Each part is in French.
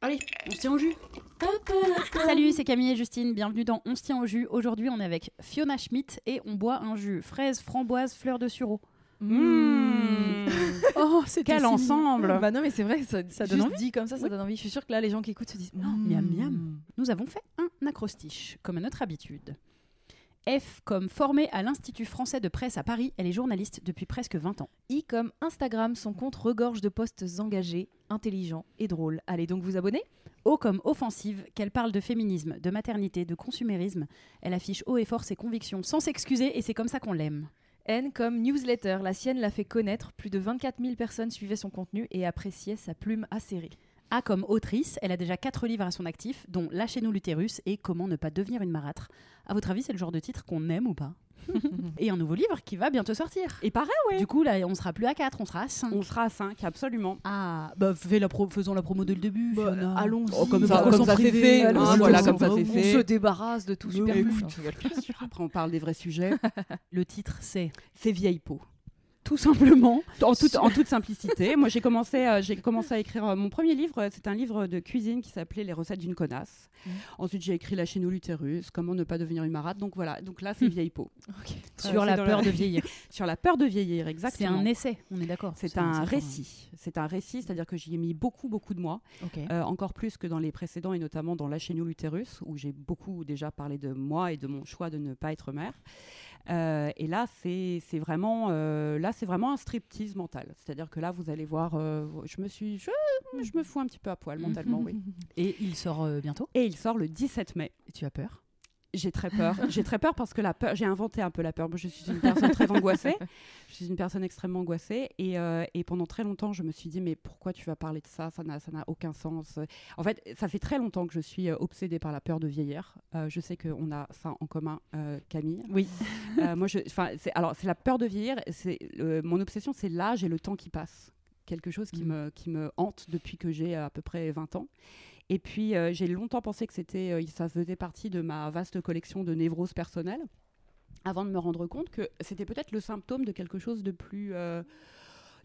Allez, on se tient au jus. Salut, c'est Camille et Justine. Bienvenue dans On se tient au jus. Aujourd'hui, on est avec Fiona Schmidt et on boit un jus fraise, framboise, fleur de sureau. Mmh. Oh, c'est quel ensemble Bah non, mais c'est vrai, ça, Ça ça donne envie dit comme ça, ça Oui. donne envie. Je suis sûre que là, les gens qui écoutent se disent Oh, Mmh. miam miam. Nous avons fait un acrostiche, comme à notre habitude. F comme formée à l'Institut français de presse à Paris, elle est journaliste depuis presque 20 ans. I comme Instagram, son compte regorge de posts engagés, intelligents et drôles. Allez donc vous abonner. O comme offensive, qu'elle parle de féminisme, de maternité, de consumérisme. Elle affiche haut et fort ses convictions sans s'excuser et c'est comme ça qu'on l'aime. N comme newsletter, la sienne l'a fait connaître. Plus de 24 000 personnes suivaient son contenu et appréciaient sa plume acérée. A comme autrice, elle a déjà quatre livres à son actif, dont Lâchez-nous l'utérus et Comment ne pas devenir une marâtre. À votre avis, c'est le genre de titre qu'on aime ou pas Et un nouveau livre qui va bientôt sortir. Et pareil, oui. Du coup, là, on sera plus à 4, on sera à 5. On sera à 5, absolument. Ah, bah fais la pro- faisons la promo dès le début. Bah, allons-y. Oh, comme pourquoi comme ça c'est fait. Hein, voilà, comme ça, c'est On fait. se débarrasse de tout sûr, Après, on parle des vrais sujets. Le titre, c'est C'est vieille peau. Tout simplement. En toute, en toute simplicité, moi j'ai commencé, euh, j'ai commencé à écrire euh, mon premier livre. euh, C'est un livre de cuisine qui s'appelait Les recettes d'une connasse. Mhm. Ensuite, j'ai écrit La nous l'utérus, Comment ne pas devenir une marade. Donc voilà, donc là c'est vieille peau. Sur la c'est peur la- de vieillir. Sur la peur de vieillir, C'est exactement. un essai, on est d'accord. C'est C'est un c'est récit. C'est un récit, c'est-à-dire que j'y ai mis beaucoup, beaucoup de mois. Euh, encore plus que dans les précédents et notamment dans Lâchez nous l'utérus où j'ai beaucoup déjà parlé de moi et de mon choix de ne pas être mère. Euh, et là, c'est vraiment, euh, là, c'est vraiment un striptease mental. C'est-à-dire que là, vous allez voir, euh, je me suis, je, je me fous un petit peu à poil mentalement, oui. Et il sort bientôt? Et il sort le 17 mai. Et tu as peur? J'ai très peur. J'ai très peur parce que la peur, j'ai inventé un peu la peur. Moi, je suis une personne très angoissée. Je suis une personne extrêmement angoissée. Et, euh, et pendant très longtemps, je me suis dit, mais pourquoi tu vas parler de ça? Ça n'a ça n'a aucun sens. En fait, ça fait très longtemps que je suis euh, obsédée par la peur de vieillir. Euh, je sais qu'on a ça en commun, euh, Camille. Oui. Moi, je, c'est- alors, c'est la peur de vieillir. C'est mon obsession, c'est l'âge et le temps qui passe. Quelque chose qui, Mm. me, qui me hante depuis que j'ai à peu près 20 ans. Et puis, euh, j'ai longtemps pensé que c'était, euh, ça faisait partie de ma vaste collection de névroses personnelles, avant de me rendre compte que c'était peut-être le symptôme de quelque chose de plus, euh,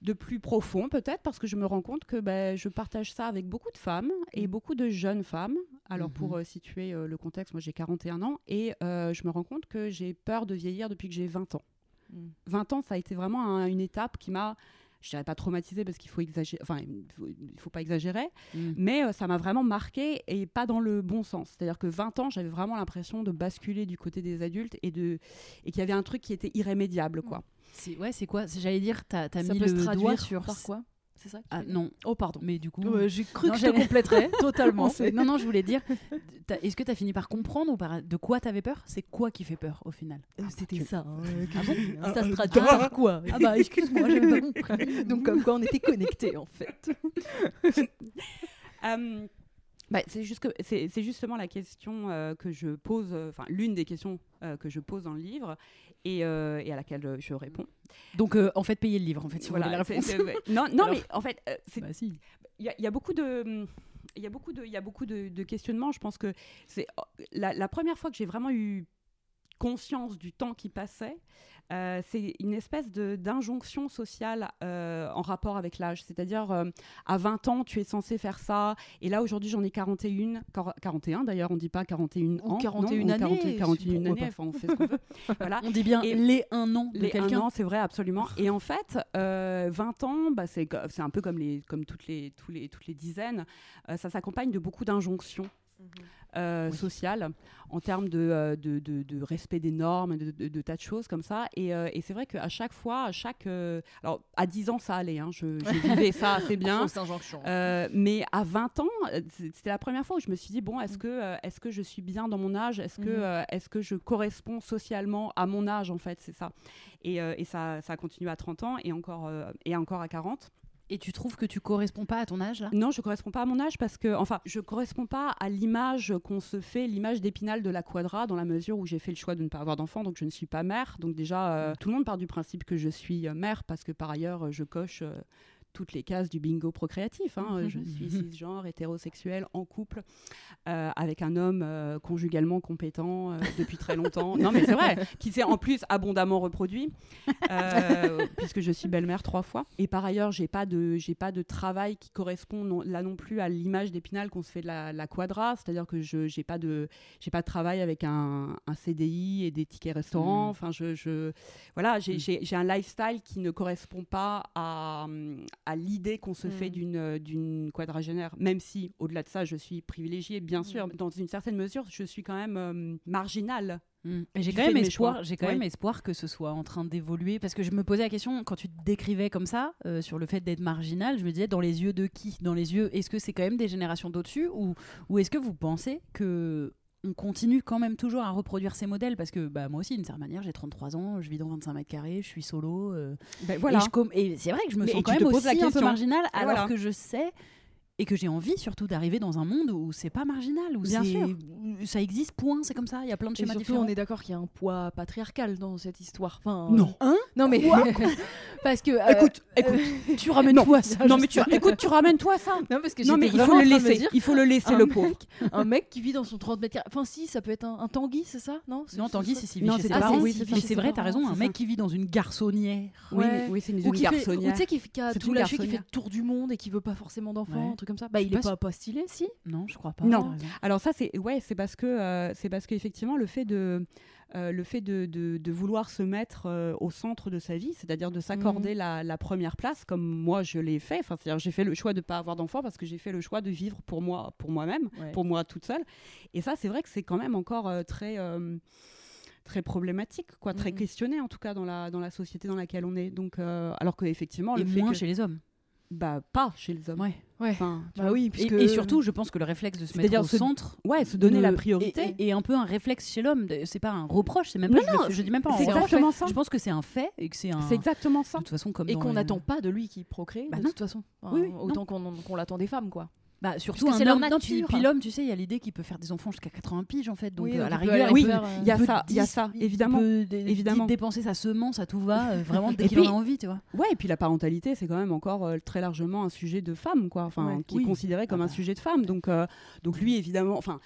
de plus profond, peut-être, parce que je me rends compte que ben, je partage ça avec beaucoup de femmes et Mm. beaucoup de jeunes femmes. Alors, pour euh, situer le contexte, moi j'ai 41 ans et je me rends compte que j'ai peur de vieillir depuis que j'ai 20 ans. Mm. 20 ans, ça a été vraiment un- une étape qui m'a, je dirais pas traumatisée parce qu'il faut exagérer, enfin, il faut, il faut pas exagérer, Mm. mais euh, ça m'a vraiment marqué et pas dans le bon sens. C'est-à-dire que 20 ans, j'avais vraiment l'impression de basculer du côté des adultes et, de, et qu'il y avait un truc qui était irrémédiable. Quoi. C'est- Ouais, c'est quoi? C'est- J'allais dire, t'as as mis peut le doigt sur. par quoi? C'est ça tu Ah non. Oh, pardon. Mais du coup. J'ai cru Non, que je te compléterais totalement. Non, non, je voulais dire, est-ce que tu as fini par comprendre ou par... de quoi t'avais peur? C'est quoi qui fait peur au final? Euh, C'était tu- ça. hein, Ah bon ça se traduit par quoi? Ah bah excuse-moi, j'avais pas compris. Donc comme quoi on était connectés en fait. Euh, bah, c'est juste que- c'est c'est justement la question euh, que je pose, euh, enfin l'une des questions euh, que je pose dans le livre et, euh, et à laquelle euh, je réponds. Donc euh, en fait, payez le livre en fait, si vous Voilà, voulez la c'est- réponse. c'est- ouais. non, non Alors- mais en fait, Bah si. il y, a- il y a beaucoup de il y a beaucoup de il y a beaucoup de, de questionnements je pense que c'est la, la première fois que j'ai vraiment eu conscience du temps qui passait euh, c'est une espèce d'injonction sociale euh, en rapport avec l'âge. C'est-à-dire, euh, à 20 ans, tu es censé faire ça. Et là, aujourd'hui, j'en ai 41. quar- 41 d'ailleurs, on dit pas 41 Ou ans. 41 non, années, 41 pourquoi années, pas. enfin, on fait ce qu'on veut. voilà. On dit bien Et- les un an de Les un quelqu'un. an, c'est vrai, absolument. Et en fait, euh, 20 ans, bah, c'est un peu comme, les, comme toutes, les, tous les, toutes les dizaines. Euh, ça s'accompagne de beaucoup d'injonctions. Euh, sociales en termes de, euh, de, de- de respect des normes, de, tas de choses comme ça. Et, euh, et c'est vrai qu'à chaque fois, à chaque. euh, alors, à 10 ans, ça allait, hein, je, je vivais ça assez bien. Mais à 20 ans, c'était la première fois où je me suis dit bon, est-ce que, euh, est-ce que je suis bien dans mon âge? Est-ce que, euh, est-ce que je corresponds socialement à mon âge en fait? C'est ça. Et, et ça, ça a continué à 30 ans et encore, et encore à 40. Et tu trouves que tu corresponds pas à ton âge là? Non, je corresponds pas à mon âge parce que, enfin, je corresponds pas à l'image qu'on se fait, l'image d'épinal de la quadra, dans la mesure où j'ai fait le choix de ne pas avoir d'enfant, donc je ne suis pas mère. Donc déjà, euh, tout le monde part du principe que je suis euh, mère parce que par ailleurs, euh, je coche. Toutes les cases du bingo procréatif. hein. Euh, Je suis cisgenre, hétérosexuel, en couple, euh, avec un homme euh, conjugalement compétent euh, depuis très longtemps. Non, mais c'est vrai, qui s'est en plus abondamment reproduit, euh, puisque je suis belle-mère trois fois. Et par ailleurs, j'ai pas de, j'ai pas de travail qui correspond non- là non plus à l'image d'Épinal qu'on se fait de la, la quadra, c'est-à-dire que je j'ai pas de, j'ai pas de travail avec un, un CDI et des tickets restaurants. Mm. Enfin, je, je voilà, j'ai Mm. j'ai- un lifestyle qui ne correspond pas à, à l'idée qu'on se fait Mm. d'une d'une quadragénaire, même si au-delà de ça, je suis privilégiée, bien sûr. Dans une certaine mesure, je suis quand même euh, marginale. Mm. J'ai quand même espoir. J'ai quand Ouais. même espoir que ce soit en train d'évoluer parce que je me posais la question quand tu te décrivais comme ça euh, sur le fait d'être marginal. Je me disais dans les yeux de qui? Dans les yeux. Est-ce que c'est quand même des générations d'au-dessus? Ou ou est-ce que vous pensez que on continue quand même toujours à reproduire ces modèles parce que bah, moi aussi d'une certaine manière j'ai 33 ans je vis dans 25 mètres carrés je suis solo euh, Ben, voilà. et, c'est vrai que je me Mais- sens quand même aussi un peu question. marginal Et alors voilà. que je sais et que j'ai envie surtout d'arriver dans un monde où c'est pas marginal où Bien c'est- sûr. où ça existe point c'est comme ça il y a plein de Et schémas surtout, différents on est d'accord qu'il y a un poids patriarcal dans cette histoire. Enfin, Non. euh, non mais parce que euh, Écoute, euh, écoute, tu ramènes non, toi ça non mais tu, écoute, tu ramènes toi ça. non parce que Non mais il faut le laisser, dire, il faut le laisser un le mec- pauvre. un mec qui vit dans son 30 mètres carrés. Enfin si, ça peut être un, un Tanguy, c'est ça? Non Non, Tanguy, c'est Sylvie Non, c'est c'est vrai, t'as raison, un mec qui vit dans une garçonnière. Oui, oui, c'est une Ou zone qui fait, ou garçonnière. tu sais, qui, a C'est tout lâché, qui fait tour du monde et qui veut pas forcément d'enfants, truc comme ça. Bah, Je il sais est pas pas, pas stylé, si Non, je crois pas. Non. Alors ça, c'est ouais, c'est parce que euh, c'est parce qu'effectivement le fait de euh, le fait de, de- de vouloir se mettre euh, au centre de sa vie, c'est-à-dire de s'accorder la, la première place, comme moi je l'ai fait. Enfin, c'est-à-dire j'ai fait le choix de pas avoir d'enfant parce que j'ai fait le choix de vivre pour moi, pour moi-même, Ouais. pour moi toute seule. Et ça, c'est vrai que c'est quand même encore très très problématique, quoi, très Mhm. questionné en tout cas dans la dans la société dans laquelle on est. Donc, euh, alors que effectivement, Et le fait moins que chez les hommes. bah pas chez les hommes. Ouais. Ouais. Enfin, tu Bah oui, Et, puisque et surtout, je pense que le réflexe de se mettre au se- centre. ouais, se donner ne- la priorité. Et, et- et un peu un réflexe chez l'homme. de- C'est pas un reproche, c'est même pas. Non, je, le je dis même pas c'est reproche. exactement ça. Je pense que c'est un fait et que c'est un. C'est exactement ça. De toute façon, comme et qu'on les- n'attend pas de lui qui procrée, Bah de non. toute façon. Enfin, Oui, oui, autant qu'on qu'on l'attend des femmes, quoi. Bah, surtout c'est leur homme. Non, puis, nature. puis l'homme, tu sais, il y a l'idée qu'il peut faire des enfants jusqu'à 80 piges en fait. Donc Oui, euh, à la rigueur, aller il y a ça, il y a ça, il évidemment. Évidemment. dé- dépenser sa semence à tout va, euh, vraiment dès qu'il en a envie, tu vois. Ouais, et puis la parentalité, c'est quand même encore euh, très largement un sujet de femme, quoi. Enfin, Ouais. qui Oui. est considéré comme Ah un bah. sujet de femme. Donc, euh, donc lui, évidemment, enfin,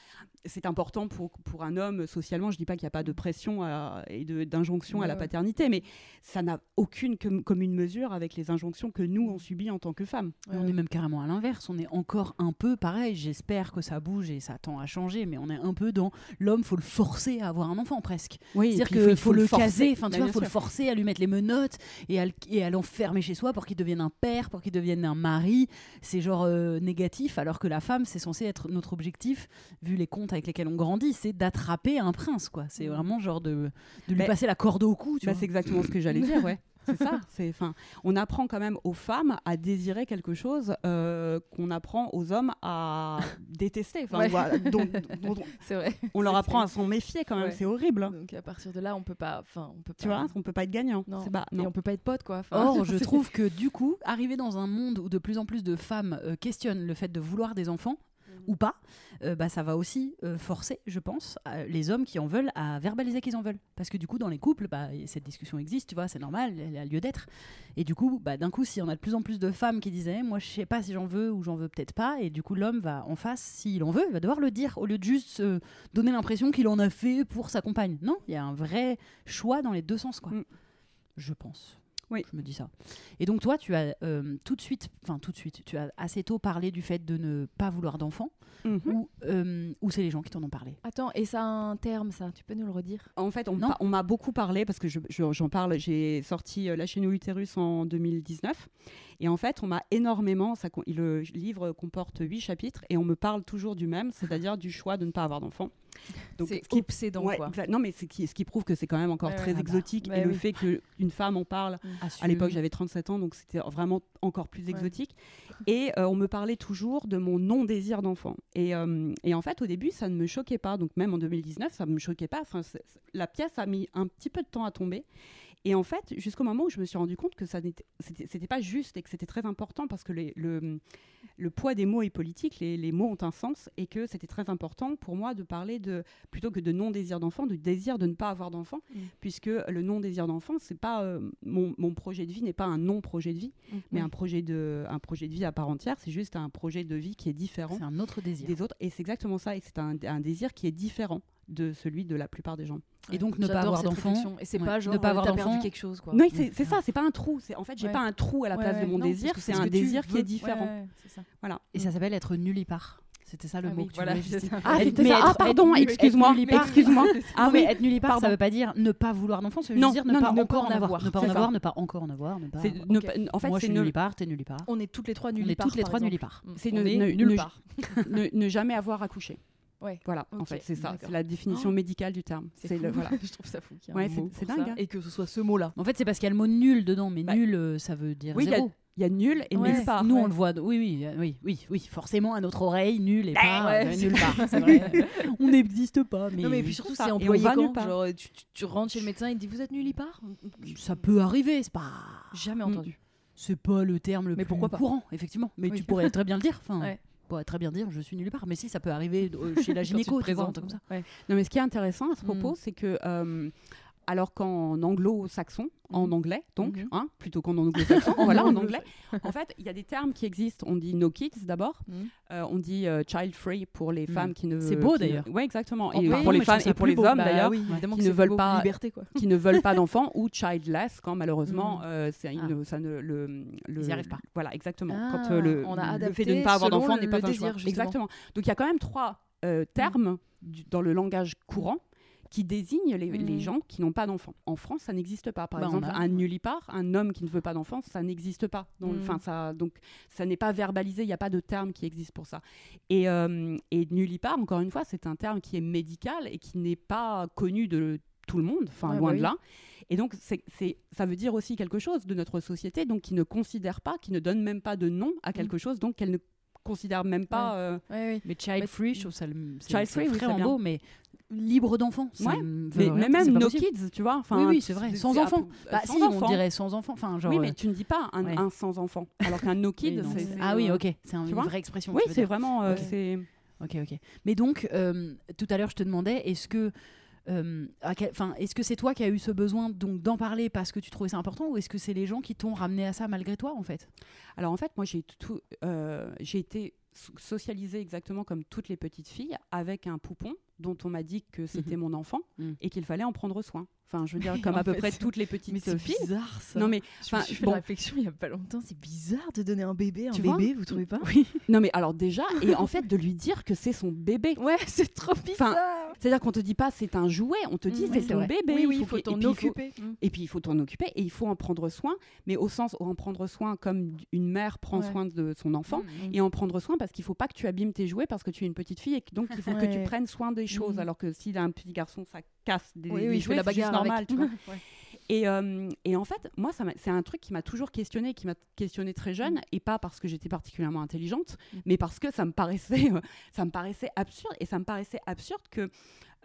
c'est important pour, pour un homme socialement. Je dis pas qu'il n'y a pas de pression à- et d'injonction à la paternité, mais ça n'a aucune com- commune mesure avec les injonctions que nous on subit en tant que femmes. On est même carrément à l'inverse. On est encore un peu pareil. J'espère que ça bouge et ça tend à changer, mais on est un peu dans l'homme, faut le forcer à avoir un enfant presque. Oui, C'est-à-dire qu'il faut, le forcer. caser, enfin tu Bah, vois, bien faut le forcer à lui mettre les menottes et à, l'enfermer chez soi pour qu'il devienne un père, pour qu'il devienne un mari. C'est genre euh, négatif, alors que la femme, c'est censé être notre objectif, vu les contes avec lesquels on grandit, c'est d'attraper un prince, quoi. C'est vraiment genre de, de lui Bah, passer la corde au cou, tu Bah, c'est exactement ce que j'allais dire, ouais. C'est ça. C'est, on apprend quand même aux femmes à désirer quelque chose euh, qu'on apprend aux hommes à détester. Enfin, Ouais. voilà, C'est vrai. on leur apprend à s'en méfier quand même. Ouais. C'est horrible. hein. Donc à partir de là, on peut pas. Enfin, on peut Tu pas. vois, on peut pas être gagnant. Non. Pas- Et non. on peut pas être potes, quoi. Or, je trouve que du coup, arriver dans un monde où de plus en plus de femmes euh, questionnent le fait de vouloir des enfants, ou pas, euh, bah, ça va aussi euh, forcer, je pense, les hommes qui en veulent à verbaliser qu'ils en veulent. Parce que du coup, dans les couples, bah, cette discussion existe, tu vois, c'est normal, elle a lieu d'être. Et du coup, bah, d'un coup, si on a de plus en plus de femmes qui disaient, moi, je sais pas si j'en veux ou j'en veux peut-être pas, et du coup, l'homme va en face, s'il en veut, il va devoir le dire, au lieu de juste donner l'impression qu'il en a fait pour sa compagne. Non, il y a un vrai choix dans les deux sens, quoi. Mm. je pense. Oui. Je me dis ça. Et donc toi, tu as euh, tout de suite, enfin tout de suite, tu as assez tôt parlé du fait de ne pas vouloir d'enfants, Mhm. ou, euh, ou c'est les gens qui t'en ont parlé? Attends, et ça a un terme, ça? Tu peux nous le redire? En fait, on, m'a beaucoup parlé parce que je- je- j'en parle. J'ai sorti euh, Lâchez-nous l'utérus en 2019. Et en fait, on m'a énormément. Ça, le livre comporte huit chapitres et on me parle toujours du même, c'est-à-dire du choix de ne pas avoir d'enfant. Donc, C'est ce qui- obsédant, Ouais, quoi. Non, mais c'est qui- ce qui prouve que c'est quand même encore Ouais, très ouais. Bah, exotique. bah et le oui. fait qu'une femme en parle, à l'époque, j'avais 37 ans, donc c'était vraiment encore plus exotique. Et euh, on me parlait toujours de mon non-désir d'enfant. Et, euh, et en fait, au début, ça ne me choquait pas. Donc même en 2019, ça ne me choquait pas. Enfin, la pièce a mis un petit peu de temps à tomber. Et en fait, jusqu'au moment où je me suis rendu compte que ça n'était pas juste et que c'était très important parce que les- le, le poids des mots est politique, les, les mots ont un sens et que c'était très important pour moi de parler de plutôt que de non-désir d'enfant, de désir de ne pas avoir d'enfant, Mm. puisque le non-désir d'enfant, c'est pas euh, mon, mon projet de vie n'est pas un non-projet de vie, mais Oui. un projet de un projet de vie à part entière. C'est juste un projet de vie qui est différent C'est un autre désir. des autres et c'est exactement ça. Et c'est un, un désir qui est différent de celui de la plupart des gens. Et donc ne pas avoir d'enfant. Et c'est ouais, pas ne genre pas euh, avoir perdu quelque chose, quoi. Non, c'est c'est Ah. ça, c'est pas un trou. C'est en fait, j'ai Ouais. pas un trou à la Ouais, place ouais, de mon non, désir. C'est ce un désir qui est différent. Ouais, ouais, ça. Voilà. Et ça s'appelle être nullipare. C'était ça le Ah mot oui, que tu voilà, voulais. Ah, c'était ça. Ah, pardon, excuse-moi, excuse-moi. Ah non, mais oui, être nullipare, ça veut pas dire ne pas vouloir d'enfant, ça veut Non, dire ne non, pas non, encore en avoir. Ne pas en avoir, ne pas encore en avoir, ne pas. Ne en fait, Moi, je suis ne, nullipare, t'es nullipare. On est toutes les trois On nulle est part. toutes les trois exemple. nullipare. c'est On ne, est ne- nulle ne- part. ne- ne jamais avoir accouché. Ouais. Voilà, en fait, c'est ça. C'est la définition Oh. médicale du terme. C'est le voilà. Je trouve ça fou. qu'il y ait Ouais, un c'est- dingue, ça, hein. Et que ce soit ce mot-là. En fait, c'est parce qu'il y a le mot nul dedans, mais Bah, nul, euh, ça veut dire Oui, il y a- zéro. Il y a nul et Ouais. nulle part. Nous, ouais. on le voit. Oui, oui, oui, oui, oui. Forcément, à notre oreille, nul et pas ouais, euh, nulle part. C'est vrai. on n'existe pas, mais, Non, mais puis surtout, ça. c'est employé quand part. Genre, tu, tu- tu rentres chez le médecin, il te dit Vous êtes nullipare ça peut arriver. C'est pas. Jamais entendu. C'est pas le terme le Mais plus pourquoi pas? courant, effectivement. Mais Oui. tu pourrais très bien le dire. Enfin, Très bien dire je suis nulle part. Mais si, ça peut arriver euh, chez la Quand tu te gynéco, tu vois, comme ça. Ouais. Non, mais ce qui est intéressant à ce propos, Mm. c'est que, euh, alors qu'en anglo-saxon, en Mhm. anglais, donc, Mhm. hein, plutôt qu'en anglo-saxon, voilà, en anglais, en fait, il y a des termes qui existent. On dit no kids d'abord, Mhm. Euh, on dit euh, child free pour les femmes qui ne. C'est beau, ne- d'ailleurs. Ouais, exactement. Et pour les femmes et pour beau. hommes Bah d'ailleurs, oui, qui ne veulent pas- Liberté, quoi. qui ne veulent pas d'enfants ou childless quand malheureusement euh, une- ça ne le, le Ils y arrivent pas. Voilà, exactement. Ah, quand le, on a le fait de ne pas avoir d'enfant n'est pas un choix. Exactement. Donc il y a quand même trois termes dans le langage courant qui désignent les, les Mhm. gens qui n'ont pas d'enfants. En France, ça n'existe pas. Par Bah, exemple, a- un nullipare, un homme qui ne veut pas d'enfants, ça n'existe pas. Mhm. enfin, ça, donc, ça n'est pas verbalisé, il n'y a pas de terme qui existe pour ça. Et, euh, et nullipare, encore une fois, c'est un terme qui est médical et qui n'est pas connu de tout le monde, enfin loin bah de là. Et donc, c'est, ça veut dire aussi quelque chose de notre société, donc qui ne considère pas, qui ne donne même pas de nom à quelque chose, donc qu'elle ne considère même pas. euh, Ouais, oui. Mais child Mais- free, je trouve ça le- Child free, oui, beau, mais libre d'enfant. ça Ouais, me veut mais, mais même c'est pas no possible. kids, tu vois. Enfin, Oui, oui, c'est vrai, sans c'est- enfant. euh, Bah sans si, on enfant. dirait sans enfant. Enfin, genre. Oui, euh, mais tu ne dis pas un, ouais. un sans enfant, alors qu'un no kid, oui, non, c'est. Ah oui, ok, c'est une vraie expression. Oui, c'est vraiment. euh, c'est... Ok, ok. Mais donc, euh, tout à l'heure, je te demandais, est-ce que, euh, enfin, est-ce que c'est toi qui as eu ce besoin donc d'en parler parce que tu trouvais ça important, ou est-ce que c'est les gens qui t'ont ramené à ça malgré toi, en fait? Alors en fait, moi, j'ai tout, j'ai été so- socialisée exactement comme toutes les petites filles avec un poupon dont on m'a dit que c'était mon enfant Mhm. et qu'il fallait en prendre soin. Enfin, je veux dire, comme à peu fait, près toutes les petites Mais c'est filles. bizarre ça. Non mais, je me suis fait bon. la réflexion il y a pas longtemps. C'est bizarre de donner un bébé, un Tu bébé, vous trouvez pas Oui. non mais alors déjà, et en fait de lui dire que c'est son bébé. Ouais, c'est trop bizarre. C'est-à-dire qu'on te dit pas c'est un jouet, on te dit Mm, c'est ton vrai. bébé. oui, oui, il faut t'en faut- occuper. Mm. Et puis il faut t'en occuper et il faut en prendre soin, mais au sens où en prendre soin comme une mère prend Ouais. soin de son enfant. Mm. Et en prendre soin parce qu'il faut pas que tu abîmes tes jouets parce que tu es une petite fille et donc il faut que tu prennes soin des choses. Mhm. Alors que s'il a un petit garçon, ça casse des, Oui, oui, jouets, la bagarre normal. avec. tu vois. Ouais. Et, euh, et en fait, moi, c'est un truc qui m'a toujours questionné, qui m'a questionné très jeune, Mm. et pas parce que j'étais particulièrement intelligente, Mm. mais parce que ça me paraissait, euh, ça me paraissait absurde, et ça me paraissait absurde que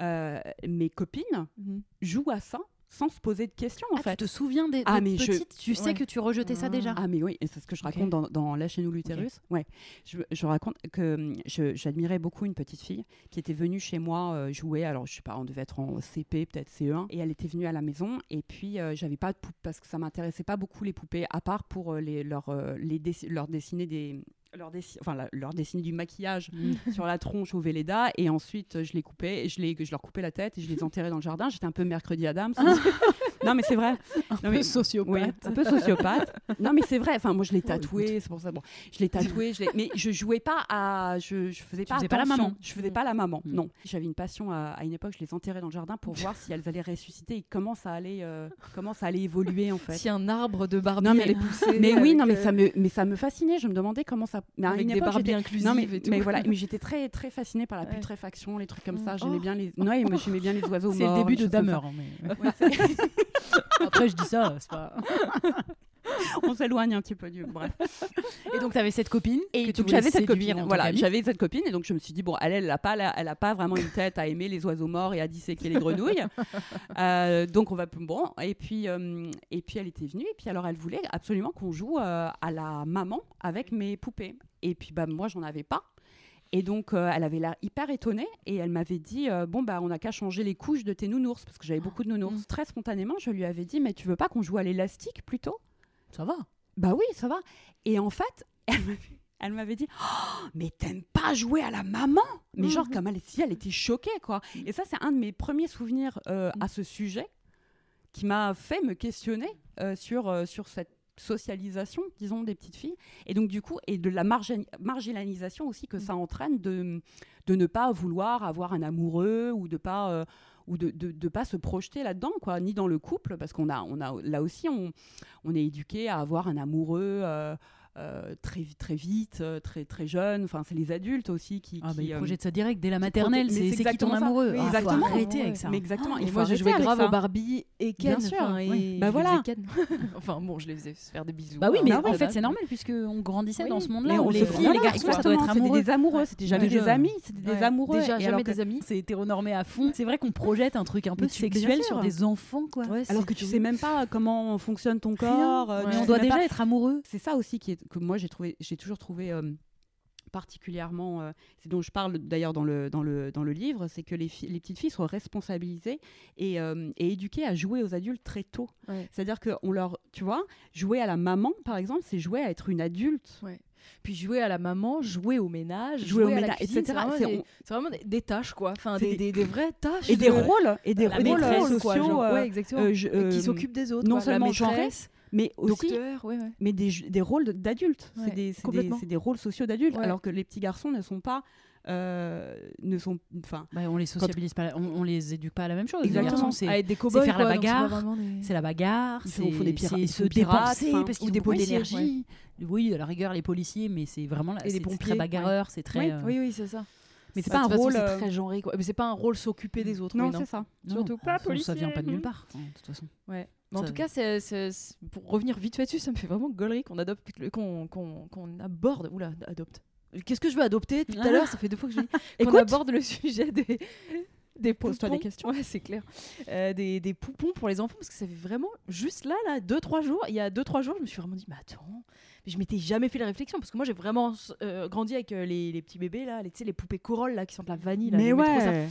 euh, mes copines Mhm. jouent à ça sans se poser de questions, en Ah, fait. tu te souviens des, Ah, mais je- petites Tu sais Ouais. que tu rejetais ça déjà Ah mais oui, c'est ce que je raconte dans, dans Lâchez-nous l'utérus. Ouais, je, je raconte que hum, j'admirais beaucoup une petite fille qui était venue chez moi euh, jouer. Alors je sais pas, on devait être en CP, peut-être CE1, et elle était venue à la maison. Et puis euh, j'avais pas de poupée parce que ça m'intéressait pas beaucoup les poupées, à part pour euh, les, leur, euh, les leur dessiner des leur, dessi- enfin, la- leur dessiner du maquillage Mm. sur la tronche au Véleda et ensuite euh, je les coupais je, les, je leur coupais la tête et je les enterrais dans le jardin j'étais un peu mercredi Adams non, mais c'est vrai. Un Non, peu mais- sociopathe. Oui, un peu sociopathe. non, mais c'est vrai. Enfin, moi, je l'ai tatoué, c'est pour ça. Bon, je l'ai tatoué, je mais je jouais pas à, je, je faisais pas faisais pas la maman. Je faisais pas la maman. Mm. Non, j'avais une passion à, à une époque. Je les enterrais dans le jardin pour voir si elles allaient ressusciter et comment ça allait, euh, comment ça allait évoluer en fait. Si un arbre de Barbie Non, mais- allait pousser. Mais oui, non, mais euh, ça me, mais ça me fascinait. Je me demandais comment ça. Mais à avec une des époque, Barbies j'étais- inclusives non, mais, et tout. mais voilà, mais j'étais très, très fascinée par la putréfaction, les trucs comme Mm. ça. J'aimais Oh. bien les, moi, j'aimais bien les oiseaux C'est le début de. Damer. Après, je dis ça, c'est pas. On s'éloigne un petit peu du. Bref. Et donc, tu avais cette copine. Et que donc j'avais cette copine. Voilà, j'avais cette copine et donc je me suis dit bon, elle, elle a pas, elle a pas vraiment une tête à aimer les oiseaux morts et à disséquer les grenouilles. Euh, donc on va bon. Et puis euh, et puis elle était venue et puis alors elle voulait absolument qu'on joue euh, à la maman avec mes poupées. Et puis bah moi j'en avais pas. Et donc, euh, elle avait l'air hyper étonnée et elle m'avait dit euh, Bon, bah, on n'a qu'à changer les couches de tes nounours parce que j'avais beaucoup de nounours. Mm. Très spontanément, je lui avais dit Mais tu veux pas qu'on joue à l'élastique plutôt? Ça va. bah oui, ça va. Et en fait, elle m'avait- dit Oh, Mais t'aimes pas jouer à la maman? Mais genre, Mhm. comme elle, si elle était choquée, quoi. Et ça, c'est un de mes premiers souvenirs euh, Mhm. à ce sujet qui m'a fait me questionner sur, sur cette socialisation, disons, des petites filles. Et donc, du coup, et de la margin- marginalisation aussi que ça entraîne de, de ne pas vouloir avoir un amoureux ou de pas. euh, ou de, de, de pas se projeter là-dedans, quoi, ni dans le couple, parce qu'on a, on a, là aussi, on, on est éduqué à avoir un amoureux euh, euh, très, très vite, euh, très, très jeune. Enfin, c'est les adultes aussi qui. Ah, bah, euh, projette ça direct dès la maternelle. projettent- C'est qui ton amoureux Oui, Ah, faut exactement. arrêter avec ça. Mais exactement. Et il faut moi, j'ai joué grave ça. aux Barbie et Ken. Bien sûr, enfin, oui. et Bah voilà. enfin bon, je les faisais se faire des bisous. Bah oui, mais de en fait, base. c'est normal puisque on grandissait Oui. dans ce monde-là les se- filles et les garçons, ça doit être c'était amoureux. des amoureux, c'était jamais des amis, c'était des amoureux. Déjà, Et jamais des amis. C'est hétéronormé à fond. C'est vrai qu'on projette un truc un peu sexuel sur des enfants, quoi. Alors que tu sais même pas comment fonctionne ton corps. Mais on doit déjà être amoureux. C'est ça aussi qui est, que moi j'ai trouvé, j'ai toujours trouvé euh, particulièrement, euh, c'est dont je parle d'ailleurs dans le, dans, le, dans le livre, c'est que les, filles- les petites filles soient responsabilisées et, euh, et éduquées à jouer aux adultes très tôt. Ouais. C'est-à-dire qu'on leur, tu vois, jouer à la maman par exemple, c'est jouer à être une adulte. Puis jouer à la maman, jouer au ménage, Jouer au ménage, etc. C'est vraiment, des, c'est vraiment des, des tâches, quoi. Enfin, des, des- vraies tâches. Et des de- rôles, et des rôles maîtresse, sociaux, euh, ouais, exactement. je- qui s'occupent des autres. non quoi. seulement la maîtresse, mais aussi docteur, ouais, ouais. mais des, des rôles d'adultes. Ouais, c'est des, c'est des- des rôles sociaux d'adultes, Ouais. alors que les petits garçons ne sont pas, euh, ne sont, enfin, Bah, on les sociabilise pas, on, on les éduque pas à la même chose. Les Exactement. garçons, C'est faire la quoi, bagarre, des- c'est la bagarre, Ils c'est se dépenser parce qu'ils policiers, d'énergie. Oui, à la rigueur les policiers, mais c'est vraiment c'est- très ouais. bagarreur, c'est très. Oui, euh, Oui, oui, c'est ça. mais c'est Bah, pas un rôle. c'est euh, très genré, quoi. Mais c'est pas un rôle s'occuper des autres. non, c'est ça. Surtout pas ça- Ça vient pas de policier. nulle part, hein, de toute façon. Ouais. Mais en tout cas, c'est- c'est- pour revenir vite fait dessus, ça me fait vraiment gaulerie qu'on adopte, qu'on, aborde. Oula, adopte. Qu'est-ce que je veux adopter? Tout à Ah. l'heure, ça fait deux fois que je dis. qu'on aborde le sujet des. Des Pose-toi des questions. Ouais, c'est clair. Euh, des, des poupons pour les enfants, parce que ça fait vraiment juste là, là, deux, trois jours. Il y a deux, trois jours, je me suis vraiment dit, mais attends, mais je m'étais jamais fait la réflexion, parce que moi, j'ai vraiment euh, grandi avec euh, les, les petits bébés, là, les, les poupées Corolle, là, qui sentent la vanille. Là, Mais ouais.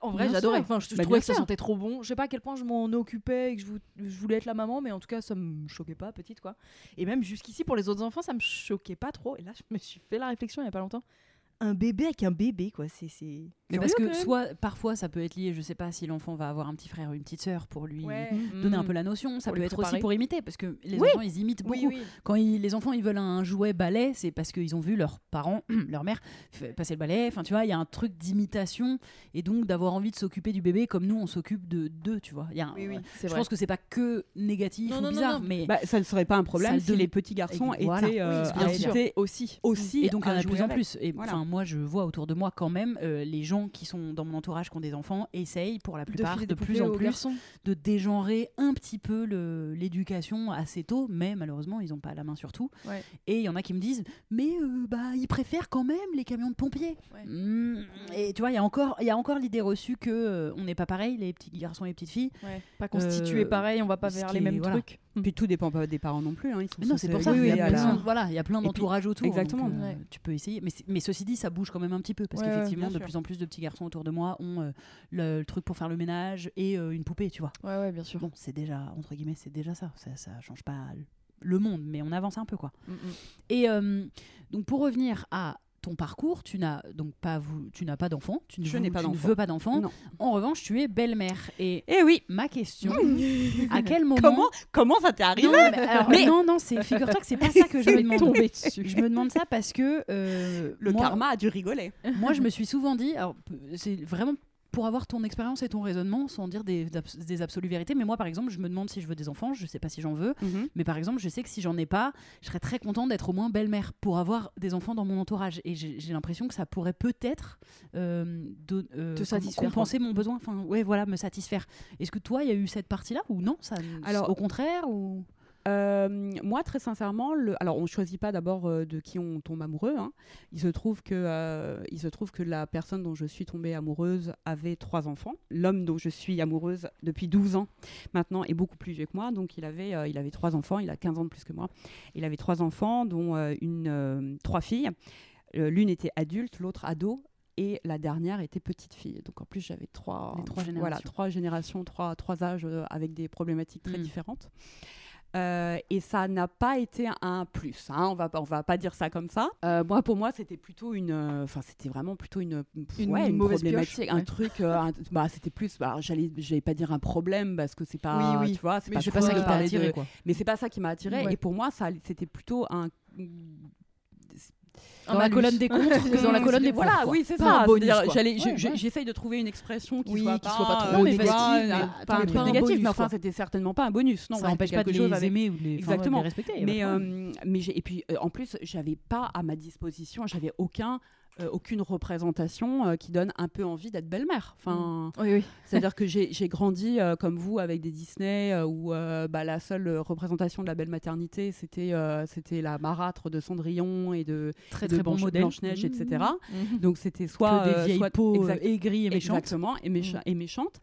En vrai, j'adorais. Enfin, je, je Bah, trouvais que ça sentait trop bon. Je sais pas à quel point je m'en occupais et que je, vou- je voulais être la maman, mais en tout cas, ça me choquait pas, petite quoi. Et même jusqu'ici, pour les autres enfants, ça me choquait pas trop. Et là, je me suis fait la réflexion il y a pas longtemps. Un bébé avec un bébé, quoi. C'est. Mais parce que soit parfois ça peut être lié, je sais pas si l'enfant va avoir un petit frère ou une petite sœur pour lui Ouais. donner un Mm. peu la notion, ça Pour peut être préparer. aussi pour imiter parce que les Oui. enfants ils imitent beaucoup. Oui, oui. Quand ils- les enfants ils veulent un jouet balai, c'est parce qu'ils ont vu leurs parents, leur mère passer le balai. Enfin, tu vois, il y a un truc d'imitation et donc d'avoir envie de s'occuper du bébé comme nous on s'occupe de d'eux, tu vois. Il y a un- Oui, oui, c'est Je vrai. pense que c'est pas que négatif Non, ou non, bizarre, non. mais Bah, ça ne serait pas un problème si les petits garçons Et voilà. étaient euh, aussi. aussi. et donc il y en a de plus en plus. Et Voilà. enfin, moi je vois autour de moi quand même euh, les gens qui sont dans mon entourage qui ont des enfants essayent pour la plupart de, plus en plus de dégenrer un petit peu l'éducation assez tôt, mais malheureusement, ils n'ont pas la main sur tout. Ouais. Et il y en a qui me disent, mais euh, bah, ils préfèrent quand même les camions de pompiers. Ouais. Mm. Et tu vois, il y a encore, il y a encore l'idée reçue que euh, on n'est pas pareil, les petits garçons et les petites filles. Ouais. Pas constitué Euh, pareil, on va pas vers les mêmes voilà. trucs. Puis tout dépend pas des parents non plus. hein, ils sont Mais non, c'est pour ça. oui, il y a à la- plein, voilà, il y a plein d'entourage autour. exactement. donc, euh, Ouais. Tu peux essayer. Mais, mais ceci dit, ça bouge quand même un petit peu parce Ouais, qu'effectivement, de sûr. plus en plus de petits garçons autour de moi ont euh, le, le truc pour faire le ménage et euh, une poupée, tu vois. Ouais, ouais, bien sûr. Bon, c'est déjà, entre guillemets, c'est déjà ça. ça. Ça change pas le monde, mais on avance un peu, quoi. Mm, mm. Et euh, donc, pour revenir à ton parcours, tu n'as donc pas vous, tu n'as pas d'enfant, tu ne, Je veux- pas tu ne d'enfant. veux pas d'enfant. Non. En revanche, tu es belle-mère. Et Eh oui. ma question, à quel moment Comment comment ça t'est arrivé Non, mais alors, Mais- non, non, c'est figure-toi que c'est pas ça que je me demande. tombé dessus. Je me demande ça parce que euh, Le moi, karma a dû rigoler. moi, je me suis souvent dit, alors c'est vraiment pour avoir ton expérience et ton raisonnement, sans dire des, abs- des absolues vérités. Mais moi, par exemple, je me demande si je veux des enfants. Je sais pas si j'en veux. Mais par exemple, je sais que si j'en ai pas, je serais très contente d'être au moins belle-mère pour avoir des enfants dans mon entourage. Et j'ai l'impression que ça pourrait peut-être euh, euh, Te comment- satisfaire, compenser mon besoin. Enfin, ouais, voilà, me satisfaire. Est-ce que toi, il y a eu cette partie-là ou non? Ça, Alors- au contraire ou? Euh, moi, très sincèrement, le... alors on choisit pas d'abord euh, de qui on tombe amoureux. hein. Il se trouve que euh, il se trouve que la personne dont je suis tombée amoureuse avait trois enfants. L'homme dont je suis amoureuse depuis 12 ans maintenant est beaucoup plus vieux que moi, donc il avait il avait trois enfants. Il a 15 ans de plus que moi. Il avait trois enfants, dont une trois filles. L'une était adulte, l'autre ado. Et la dernière était petite fille. Donc en plus, j'avais trois, trois voilà, générations. trois générations, trois, trois âges euh, avec des problématiques très Mm. différentes. Euh, et ça n'a pas été un plus. hein, on va on va pas dire ça comme ça. Euh, moi, pour moi, c'était plutôt une, euh, enfin, c'était vraiment plutôt une, Une ouais, mauvaise problématique, pioche, un ouais. truc. euh, un- bah, c'était plus, bah, j'allais, j'allais pas dire un problème parce que c'est pas, Oui, oui. tu vois, c'est Mais pas, pas ça qui parler attiré de- quoi Mais c'est pas ça qui m'a attiré. Ouais. Et pour moi, ça, c'était plutôt un Dans la colonne des contre, dans la colonne des voilà, oui, c'est ça. j'allais-. J'essaye de trouver une expression qui Oui, soit qui pas, soit pas trop euh, négative, mais pas un truc négatif, bonus, mais enfin, c'était certainement pas un bonus. Non, ça n'empêche pas de les avec- aimer ou les, enfin, Exactement. les respecter. Mais, euh, mais et puis euh, en plus, j'avais pas à ma disposition, j'avais aucun, euh, aucune représentation euh, qui donne un peu envie d'être belle-mère. Enfin, Oui, oui. c'est-à-dire que j'ai grandi euh, comme vous avec des Disney où bah, la seule représentation de la belle maternité, c'était c'était la marâtre de Cendrillon et de, très de très bon. Blanche-Neige, etc. Mhm. Donc c'était soit que des vieilles soit- peaux aigries et méchantes. Exactement, et, mécha- et méchantes.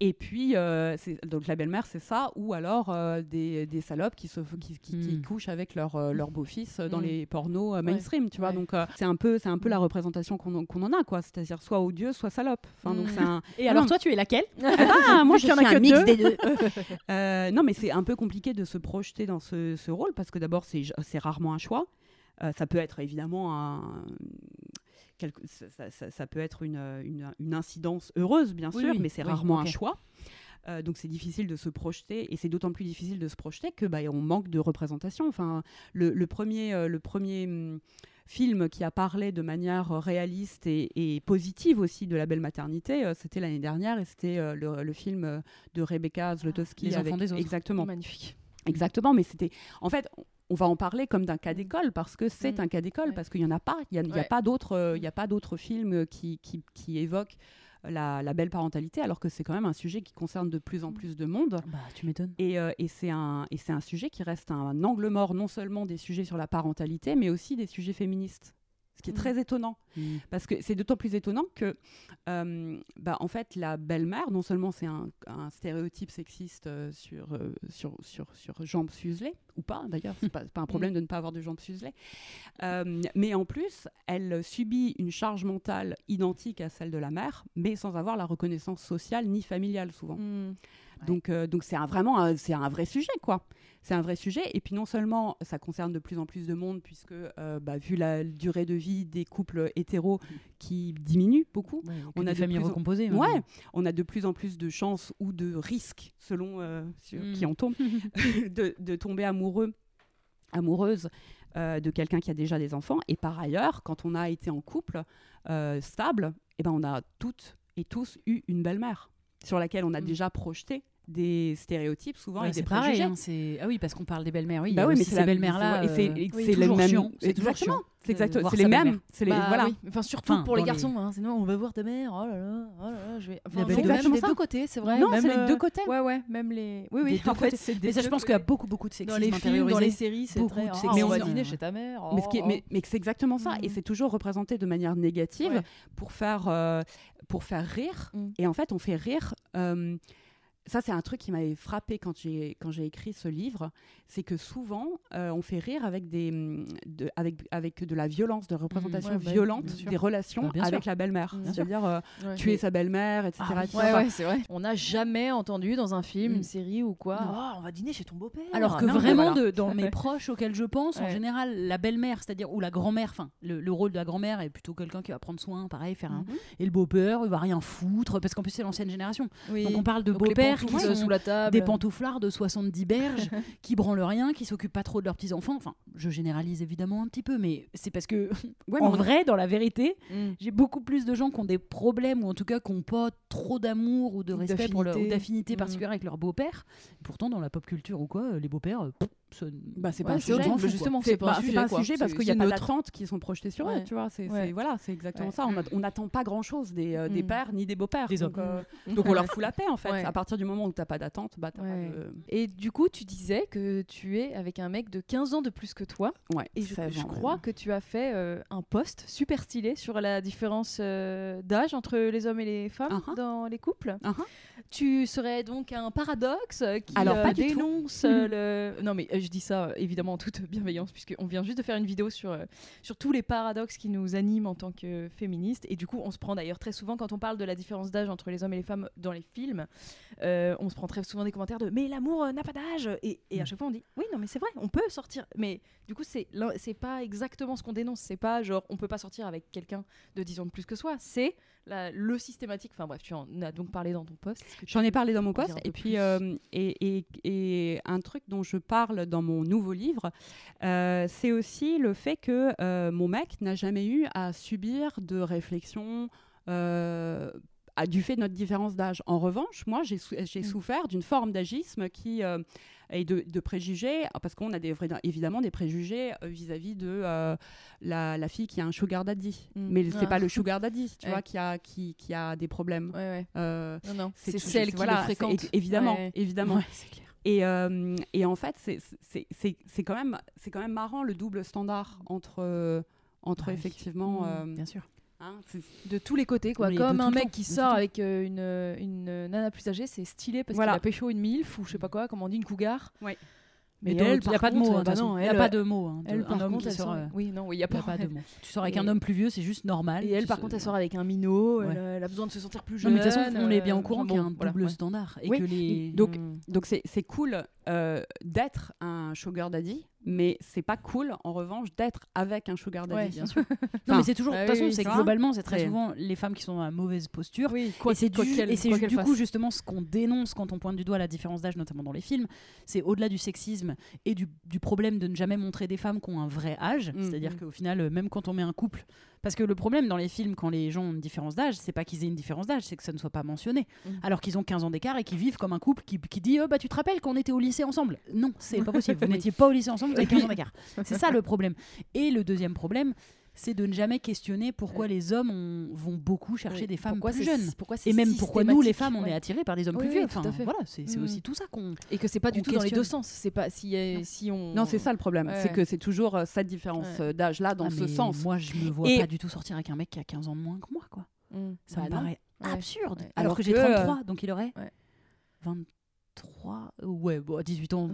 Et puis, euh, donc la belle-mère, c'est ça, ou alors euh, des, des salopes qui, se, qui, qui- qui Mm. couchent avec leur, euh, leur beau-fils euh, dans Mm. les pornos mainstream, tu vois. Ouais. Donc, c'est un, peu, c'est un peu la représentation qu'on en- qu'on en a, quoi. C'est-à-dire soit odieux, soit salope. Enfin, donc Mm. c'est un... Et alors non. toi, tu es laquelle? Ah, moi, je en suis que un mix deux. des deux. Non, mais c'est un peu compliqué de se projeter dans ce, ce rôle parce que d'abord, c'est c'est rarement un choix. Euh, ça peut être évidemment un. Quelque- ça, ça- ça- ça peut être une, une- une incidence heureuse, bien Oui, sûr, oui, mais c'est oui, rarement un choix. Euh, donc c'est difficile de se projeter et c'est d'autant plus difficile de se projeter que bah, on manque de représentation. Enfin, le, le premier, euh, le premier hum, film qui a parlé de manière euh, réaliste et, et positive aussi de la belle maternité, euh, c'était l'année dernière et c'était euh, le, le film euh, de Rebecca Zlotowski. Les enfants avec- des autres. Exactement. Magnifique. Exactement, mais c'était. En fait, on va en parler comme d'un cas d'école parce que c'est Mm. un cas d'école, Ouais. parce qu'il n'y en a pas. Il n'y a, il y a Ouais. euh, y a pas d'autres films qui, qui, qui évoquent la, la belle parentalité, alors que c'est quand même un sujet qui concerne de plus en plus de monde. Bah, tu m'étonnes. Et, euh, et c'est un, et c'est un sujet qui reste un angle mort non seulement des sujets sur la parentalité, mais aussi des sujets féministes. Ce qui est Mm. très étonnant. Parce que c'est d'autant plus étonnant que, euh, bah, en fait, la belle-mère, non seulement c'est un, un stéréotype sexiste euh, sur, euh, sur, sur, sur jambes fuselées, ou pas d'ailleurs, c'est pas, pas un problème de ne pas avoir de jambes fuselées, mais en plus, elle subit une charge mentale identique à celle de la mère, mais sans avoir la reconnaissance sociale ni familiale souvent. Donc, euh, donc c'est un, vraiment un, c'est un vrai sujet, quoi. C'est un vrai sujet. Et puis non seulement ça concerne de plus en plus de monde, puisque euh, bah, vu la durée de vie des couples hétéros qui diminue beaucoup, on On a des de familles plus en- recomposées. ouais, maintenant. on a de plus en plus de chances ou de risques, selon euh, sur Mm. qui on tombe, de, de tomber amoureux, amoureuse de quelqu'un qui a déjà des enfants. Et par ailleurs, quand on a été en couple stable, eh ben, on a toutes et tous eu une belle-mère sur laquelle on a Mm. déjà projeté des stéréotypes souvent Ouais, et des c'est pareil. préjugés. hein, c'est- ah oui, parce qu'on parle des belles-mères. Oui, Bah oui, mais c'est ces la- belles-mères-là. et c'est euh, et oui, c'est les toujours mêmes. chiant, c'est toujours Exactement. chiant C'est exactement. C'est les mêmes. C'est les Bah voilà. oui. Enfin, surtout Enfin, pour les dans les- garçons. hein, Sinon, on va voir ta mère. Oh là là, oh là là, je vais. Enfin, c'est même ça. deux côtés, c'est vrai. Non, même, c'est les euh, deux côtés. Ouais, ouais. Même les. Oui, oui. En fait, c'est Mais ça, je pense qu'il y a beaucoup, beaucoup de dans sexisme les films, dans intériorisé. les séries, c'est très. Ah, sexisme. on va Mais dîner chez ta mère. Mais, oh, mais, mais c'est exactement ça, et Mm. c'est toujours représenté de manière négative pour faire, euh, pour faire rire. Mm. Et en fait, on fait rire. euh, ça, c'est un truc qui m'avait frappé quand j'ai quand j'ai écrit ce livre, c'est que souvent euh, on fait rire avec des mm, de, avec avec de la violence, de représentation Ouais, bah, violente des relations Bah, avec sûr. la belle-mère. Bien C'est-à-dire euh, Ouais. tuer sa belle-mère, etc. Ah oui. etc. Ouais, ouais, c'est vrai. On n'a jamais entendu dans un film, Mm. une série ou quoi. Oh, on va dîner chez ton beau-père. Alors que non, mais vraiment, voilà. de- dans mes proches auxquels je pense, en général, la belle-mère, c'est-à-dire ou la grand-mère, enfin, le, le rôle de la grand-mère est plutôt quelqu'un qui va prendre soin, pareil, faire un. Et le beau-père, il va rien foutre, parce qu'en plus c'est l'ancienne génération. Oui. Donc on parle de Donc qui pantoufles sont sous la table. des pantouflards de 70 berges, qui branlent rien, qui s'occupent pas trop de leurs petits-enfants. Enfin, je généralise évidemment un petit peu, mais c'est parce que, Ouais, en vrai, dans la vérité, Mm. j'ai beaucoup plus de gens qui ont des problèmes, ou en tout cas qui n'ont pas trop d'amour ou de respect pour leur- ou d'affinité. Mhm. particulière avec leur beau-père. Pourtant, dans la pop culture ou quoi, euh, les beaux-pères, euh, Bah, c'est Ouais, pas un sujet. justement. C'est pas bah, un c'est sujet. pas un sujet parce qu'il y a pas d'attentes qui sont projetées sur Ouais. eux, tu vois. C'est Ouais. voilà, c'est exactement ça. On n'attend pas grand-chose des, euh, des Mm. pères ni des donc, hommes. euh, donc on leur fout la paix en fait. À partir du moment où t'as pas d'attente, bah de. Et du coup, tu disais que tu es avec un mec de 15 ans de plus que toi. Et je, 16 je ans, crois que tu as fait euh, un post super stylé sur la différence d'âge entre les hommes et les femmes Uh-huh. dans les couples. Uh-huh. Tu serais donc un paradoxe euh, qui Alors, euh, pas dénonce euh, le... Non mais je dis ça évidemment en toute bienveillance puisqu'on vient juste de faire une vidéo sur, sur tous les paradoxes qui nous animent en tant que féministes. Et du coup, on se prend d'ailleurs très souvent quand on parle de la différence d'âge entre les hommes et les femmes dans les films, euh, on se prend très souvent des commentaires de mais l'amour n'a pas d'âge! Et, et à Mm. chaque fois on dit oui non mais c'est vrai on peut sortir mais du coup c'est pas exactement ce qu'on dénonce. C'est pas genre on peut pas sortir avec quelqu'un de 10 ans de plus que soi. C'est le systématique. Enfin bref tu en as donc parlé dans ton post J'en ai parlé dans mon en dire post un peu et puis euh, et, et- et un truc dont je parle dans mon nouveau livre, euh, c'est aussi le fait que euh, mon mec n'a jamais eu à subir de réflexion. à- du fait de notre différence d'âge. En revanche, moi, j'ai sou- Mm. souffert d'une forme d'agisme qui euh, et de, de préjugés, parce qu'on a des, évidemment des préjugés euh, vis-à-vis de euh, la, la fille qui a un sugar daddy. Mm. Mais c'est Ah. pas le sugar daddy, tu Ouais. vois, qui a, qui, qui a des problèmes. ouais ouais Euh, non non c'est celle qui voilà, le fréquente Évidemment, évidemment. Clair. Et, euh, et en fait, c'est- quand, même- quand même marrant le double standard entre, entre Bah effectivement. Mm, Bien sûr. Hein, de tous les côtés quoi Oui, comme un mec temps, qui sort avec euh, une, euh, une euh, nana plus âgée c'est stylé parce Voilà. qu'il a pécho une milf ou je sais pas quoi comment on dit une cougar Ouais. mais il n'y a par pas de mots. contre, hein, bah. Il n'y a pas de hein, elle un homme qui sort. oui non il a n'y pas, a pas de mots. Tu sors avec un homme plus vieux, c'est juste normal. Et elle, par contre, elle sort avec un minot. Elle, a- a besoin de se sentir plus jeune. mais de toute façon, on est bien au courant qu'il y a un double standard. Et Oui, que les. donc- c'est c'est cool d'être un sugar daddy, mais c'est pas cool en revanche d'être avec un sugar daddy. Ouais, bien sûr. Non, mais c'est toujours. De ah toute façon, oui, c'est globalement, c'est très souvent les femmes qui sont à mauvaise posture. Oui, quoi, et c'est du, du qu'elle coup fasse. justement ce qu'on dénonce quand on pointe du doigt la différence d'âge, notamment dans les films. C'est au-delà du sexisme et du, du problème de ne jamais montrer des femmes qui ont un vrai âge. Mm. C'est-à-dire Mm. qu'au final, même quand on met un couple. Parce que le problème dans les films, quand les gens ont une différence d'âge, c'est pas qu'ils aient une différence d'âge, c'est que ça ne soit pas mentionné. Mm. Alors qu'ils ont 15 ans d'écart et qu'ils vivent comme un couple qui, qui dit oh, bah, Tu te rappelles qu'on était au lycée ensemble? Non, c'est pas possible. Vous n'étiez pas au lycée ensemble, vous avez Et puis- 15 ans d'écart. C'est ça le problème. Et le deuxième problème, c'est de ne jamais questionner pourquoi les hommes vont beaucoup chercher des femmes plus jeunes. Pourquoi et même pourquoi nous, les femmes, on est attirés par des hommes plus vieux. Enfin, voilà, c'est mmh. aussi tout ça qu'on. Et que c'est pas du tout questionne. dans les deux sens. C'est pas si, non. si on. Non, c'est ça le problème. C'est que c'est toujours euh, cette différence euh, d'âge là dans ah, ce sens. Moi, je me vois pas du tout sortir avec un mec qui a 15 ans de moins que moi, quoi. Mmh. Ça bah me paraît absurde. Alors que j'ai 33, euh, donc il aurait 20 ouais bon 18 ans.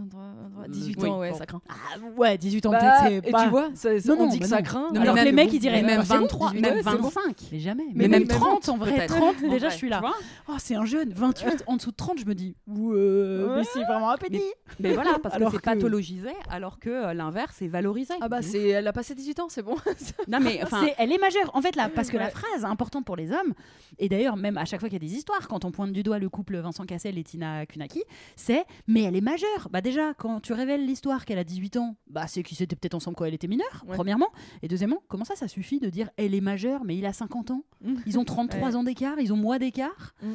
18 euh, ans ouais ça craint. Ah, ouais 18 ans bah, peut-être c'est pas... tu vois non, on dit que bah ça craint alors que les mecs ils diraient même 23 même 25 mais jamais. Mais, même, 30 en vrai 30 déjà je suis là. oh c'est un jeune 28 en dessous de 30 je me dis euh, ouais, mais c'est vraiment un petit mais, voilà parce alors que c'est pathologisé alors que euh, l'inverse est valorisé. Ah bah c'est elle a passé 18 ans c'est bon. Non mais elle est majeure. En fait là parce que la phrase importante pour les hommes et d'ailleurs même à chaque fois qu'il y a des histoires quand on pointe du doigt le couple Vincent Cassel et Tina Kunaki c'est mais elle est majeure. Bah, déjà, quand tu révèles l'histoire qu'elle a 18 ans, bah, c'est qu'ils étaient peut-être ensemble quand elle était mineure, Ouais. premièrement. Et deuxièmement, comment ça, ça suffit de dire elle est majeure, mais il a 50 ans? Ils ont 33 Ouais. ans d'écart, ils ont mois d'écart. Mm.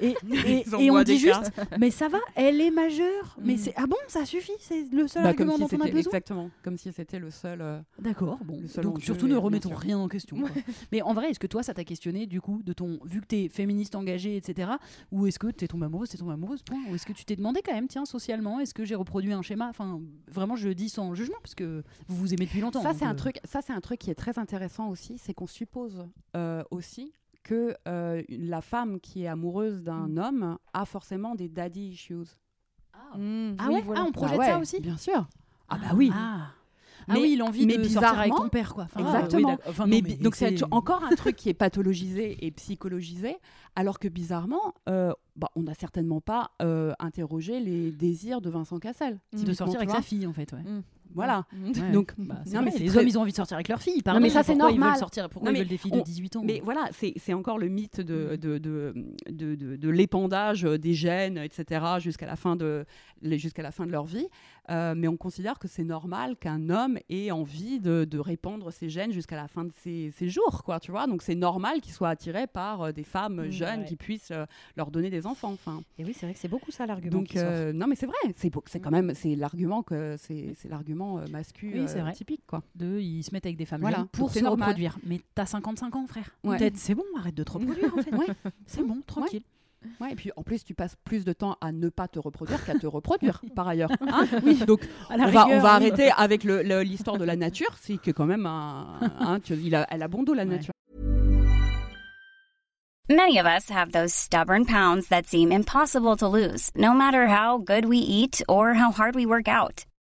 Et, on dit juste, mais ça va, elle est majeure. Mais Mm. c'est ah bon, ça suffit, c'est le seul bah, argument si dont on a besoin? exactement, comme si c'était le seul. euh, D'accord, bon. Le seul Donc surtout ne remettons rien en question. quoi. Mais en vrai, est-ce que toi, ça t'a questionné du coup de ton vu que t'es féministe engagée, etc. Ou est-ce que t'es tombée amoureuse, t'es tombée amoureuse, point. Ou est-ce que tu t'es demandé quand même, tiens, socialement, est-ce que j'ai reproduit un schéma? Enfin, vraiment, je le dis sans jugement parce que vous vous aimez depuis longtemps. Ça c'est un euh, truc, ça c'est un truc qui est très intéressant aussi, c'est qu'on suppose euh, aussi que euh, la femme qui est amoureuse d'un Mm. homme a forcément des daddy issues. Mmh, Ah oui, ouais? voilà. Ah, on projette Bah ça aussi? Bien sûr. Ah bah oui. Ah, Ah Mais- oui, l'envie de sortir avec ton père, quoi. Enfin, Exactement. oui, mais non, donc c'est encore un truc qui est pathologisé et psychologisé, alors que bizarrement, euh, bah, on n'a certainement pas euh, interrogé les désirs de Vincent Cassel. de typiquement, sortir avec sa fille, en fait. Ouais. Voilà. Ouais. Donc, Bah, non, vrai, mais les très- hommes, ils ont envie de sortir avec leur fille. Pardon, mais ça, c'est pourquoi Ils normal. veulent sortir, pourquoi Non, ils mais veulent des filles on- de 18 ans Mais voilà, c'est c'est encore le mythe de, de, de, de, de- de l'épandage des gènes, etc., jusqu'à la, fin de- jusqu'à la fin de leur vie. Euh, mais on considère que c'est normal qu'un homme ait envie de, de répandre ses gènes jusqu'à la fin de ses, ses jours, quoi, tu vois. Donc c'est normal qu'il soit attiré par euh, des femmes Mm, jeunes ouais. qui puissent euh, leur donner des enfants. Enfin, Et oui, c'est vrai que c'est beaucoup ça l'argument. donc euh, non, mais c'est vrai, c'est quand même c'est l'argument que c'est c'est l'argument euh, masculin Oui, c'est vrai. typique, quoi. de ils se mettent avec des femmes Voilà, jeunes pour se normal. reproduire. Mais t'as 55 ans, frère. Ouais. C'est bon, arrête de te reproduire en fait. Ouais. C'est bon, tranquille. Ouais, et puis en plus, tu passes plus de temps à ne pas te reproduire qu'à te reproduire, par ailleurs. Hein oui, donc on va, on rigueur, va oui. arrêter avec l'histoire de la nature, c'est que quand même, un, un- tu- il a, elle a bon dos, la Ouais. nature. Many of us have those stubborn pounds that seem impossible to lose, no matter how good we eat or how hard we work out.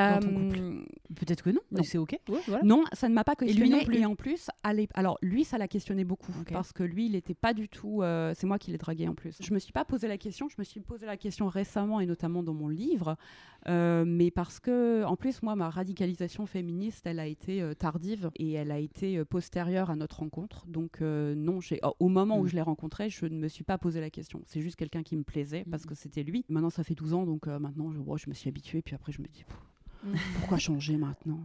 Euh, Peut-être que non, Non. mais c'est ok. Ouais, voilà. Non, ça ne m'a pas Et lui questionné. non plus. en plus, alors lui, ça l'a questionné beaucoup parce que lui, il n'était pas du tout. euh, c'est moi qui l'ai dragué en plus. Je me suis pas posé la question. Je me suis posé la question récemment et notamment dans mon livre, euh, mais parce que en plus, moi, ma radicalisation féministe, elle a été tardive et elle a été postérieure à notre rencontre. Donc non, j'ai au moment où Mm. je l'ai rencontré, je ne me suis pas posé la question. C'est juste quelqu'un qui me plaisait parce Mm. que c'était lui. Maintenant, ça fait 12 ans, donc maintenant, je, me suis habituée. Puis après, je me dis. Pff. Pourquoi changer maintenant?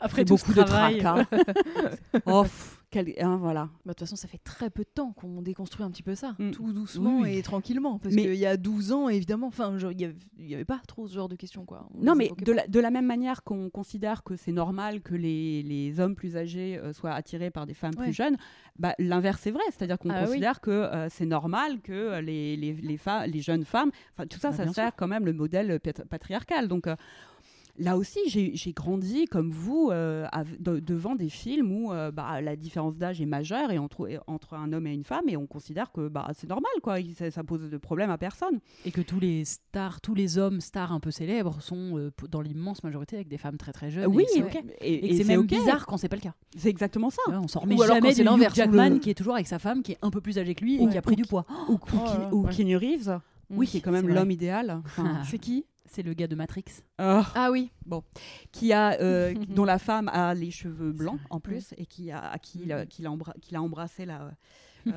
Après tout ce beaucoup de travail. tracas. oh, pff, quel- hein, voilà. Bah, De toute façon, ça fait très peu de temps qu'on déconstruit un petit peu ça, Mm. tout doucement Oui, et tranquillement. Parce Mais- qu'il y a 12 ans, évidemment, enfin, il n'y avait, pas trop ce genre de questions. Quoi. On Non, mais de la, de la même manière qu'on considère que c'est normal que les, les hommes plus âgés euh, soient attirés par des femmes Ouais. plus jeunes, bah, l'inverse est vrai. C'est-à-dire qu'on Ah oui. considère que euh, c'est normal que euh, les, les, les, les jeunes femmes, tout ça, Bah, ça sert quand même le modèle pat- patriarcal. Donc euh, là aussi, j'ai grandi comme vous euh, de- devant des films où euh, bah, la différence d'âge est majeure et entre, entre un homme et une femme et on considère que bah, c'est normal, quoi. Ça, ça pose de problème à personne. Et que tous les stars, tous les hommes stars un peu célèbres sont euh, dans l'immense majorité avec des femmes très très jeunes. oui, et et, Et, que et c'est même bizarre quand c'est pas le cas. C'est exactement ça. Ouais, on s'en remet Ou alors jamais quand c'est l'inverse, Jackman le- qui est toujours avec sa femme qui est un peu plus âgée que lui et qui a pris ou du poids. ou, ou, Oh ou ouais. Keanu Reeves, Oui, qui est quand même l'homme idéal, enfin. C'est qui? C'est le gars de Matrix. euh, Ah oui. qui a, euh, dont la femme a les cheveux blancs en plus et qui a, à qui, il a- Mhm. qu'il a, embra- qu'il a embrassé là, euh,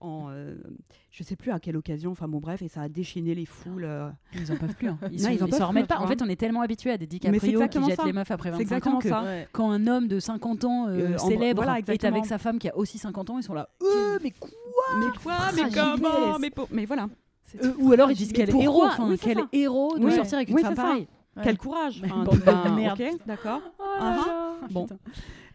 en, euh, je sais plus à quelle occasion, enfin bon bref, et ça a déchaîné les foules. euh. Ils en peuvent plus. hein. Ils Non, sont- ils en ils peuvent s'en remettent pas. En tu fait, on est tellement habitué à des DiCaprio qui jettent ça. les meufs après C'est 25 ans exactement que ça. Quand un homme de 50 ans euh, Euh, célèbre voilà, est avec sa femme qui a aussi 50 ans, ils sont là. Euh, mais quoi? Mais quoi? Mais fragilité. comment? mais, mais voilà, Euh, Ou alors ils disent quel héros, enfin, Oui, quel ça. héros de Oui. sortir avec une Oui, femme pareille. Ouais. quel courage ben, merde. D'accord. Oh. Bon. Putain.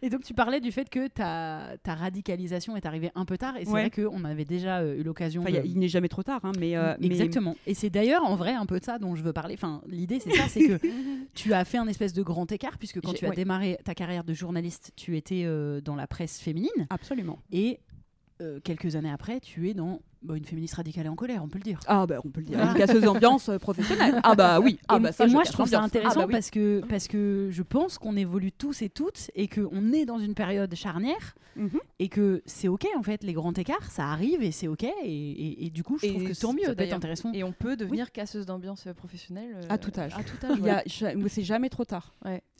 Et donc tu parlais du fait que ta, ta radicalisation est arrivée un peu tard et c'est Ouais. vrai qu'on avait déjà euh, eu l'occasion Enfin, de... il n'est jamais trop tard, hein, mais, euh, mais- Exactement. Et c'est d'ailleurs en vrai un peu de ça dont je veux parler. Enfin, l'idée c'est ça, c'est que tu as fait un espèce de grand écart puisque quand tu as ouais. démarré ta carrière de journaliste, tu étais dans la presse féminine Absolument. et euh, quelques années après, tu es dans bah, une féministe radicale et en colère, on peut le dire. Ah bah on peut le dire. Une casseuse d'ambiance euh, professionnelle. Ah bah oui. Ah et, bah ça, et moi, casse je trouve ça intéressant Ah bah oui. parce, que, parce que je pense qu'on évolue tous et toutes et qu'on est dans une période charnière Mhm. et que c'est OK, en fait, les grands écarts, ça arrive et c'est OK. Et, et- et du coup, je trouve que tant c'est mieux, peut-être d'ailleurs. intéressant. Et on peut devenir casseuse d'ambiance euh, professionnelle euh, À tout âge. À tout âge. Mais c'est jamais trop tard.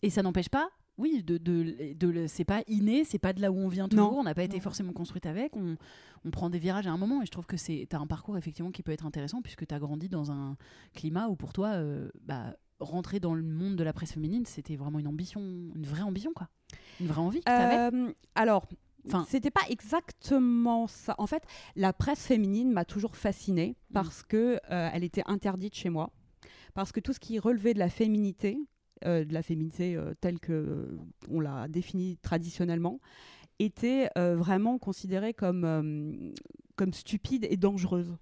Et ça n'empêche pas, oui, de, de, c'est pas inné, c'est pas de là où on vient toujours, Non. on n'a pas été Non. forcément construite avec, on, on prend des virages à un moment et je trouve que c'est as un parcours effectivement qui peut être intéressant puisque tu as grandi dans un climat où pour toi, euh, bah, rentrer dans le monde de la presse féminine, c'était vraiment une ambition, une vraie ambition quoi. Une vraie envie que t'avais. Euh, alors, Enfin, C'était pas exactement ça. En fait, la presse féminine m'a toujours fascinée parce que euh, elle était interdite chez moi. Parce que tout ce qui relevait de la féminité, de la féminité euh, telle que euh, on l'a définie traditionnellement, était euh, vraiment considérée comme, euh, comme stupide et dangereuse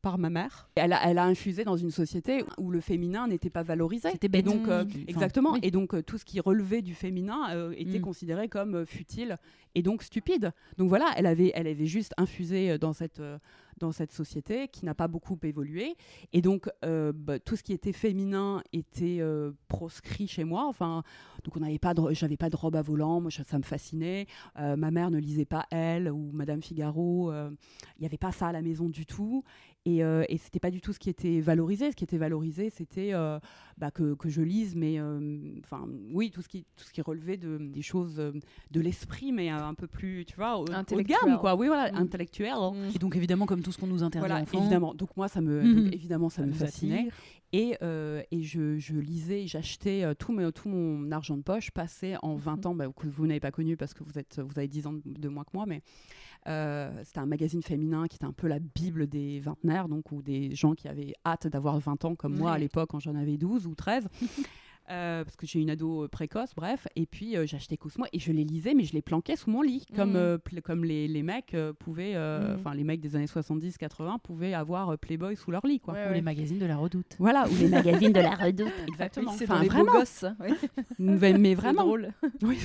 par ma mère. Elle a, elle a infusé dans une société où le féminin n'était pas valorisé. C'était Et bête. donc, euh, Mmh. Exactement. oui. Et donc, euh, tout ce qui relevait du féminin euh, était Mm. considéré comme euh, futile et donc stupide. Donc voilà, elle avait, elle avait juste infusé euh, dans cette, euh, dans cette société qui n'a pas beaucoup évolué. Et donc, euh, bah, tout ce qui était féminin était euh, proscrit chez moi. Enfin, donc, on n'avait pas, j'avais pas de robe à volant. Moi, ça, me fascinait. Euh, ma mère ne lisait pas Elle ou Madame Figaro. Il n'y avait pas ça à la maison du tout. Et, euh, et c'était pas du tout ce qui était valorisé. Ce qui était valorisé, c'était euh, bah, que, que je lise, mais euh, enfin, oui, tout ce qui, tout ce qui relevait de, des choses euh, de l'esprit, mais un peu plus, tu vois, haut, haut de Intellectuel. gamme, quoi. Oui, voilà, Mm. intellectuel. hein. Mm. Et donc évidemment, comme tout ce qu'on nous interdit Voilà, évidemment. Donc moi, ça me, donc, évidemment, ça, ça me fascinait. Et, euh, et je, je lisais, j'achetais tout, mes- tout mon argent de poche passé en Mhm. 20 ans, bah, que vous n'avez pas connu parce que vous, êtes, vous avez 10 ans de, de moins que moi, mais c'était un magazine féminin qui était un peu la bible des vingtenaires, donc, ou des gens qui avaient hâte d'avoir 20 ans comme moi à l'époque quand j'en avais 12 ou 13. Euh, parce que j'ai une ado euh, précoce, bref. Et puis euh, j'achetais Cosmo et je les lisais, mais je les planquais sous mon lit, comme, pl- comme les, les mecs euh, pouvaient, euh, Mhm. enfin les mecs des années 70-80 pouvaient avoir euh, Playboy sous leur lit, quoi. Ouais, ou ouais. les magazines de la Redoute. Voilà, ou les magazines de la Redoute. Exactement. Oui, c'est Enfin, vraiment. gosses. Oui. Mais, vraiment. drôle. Oui.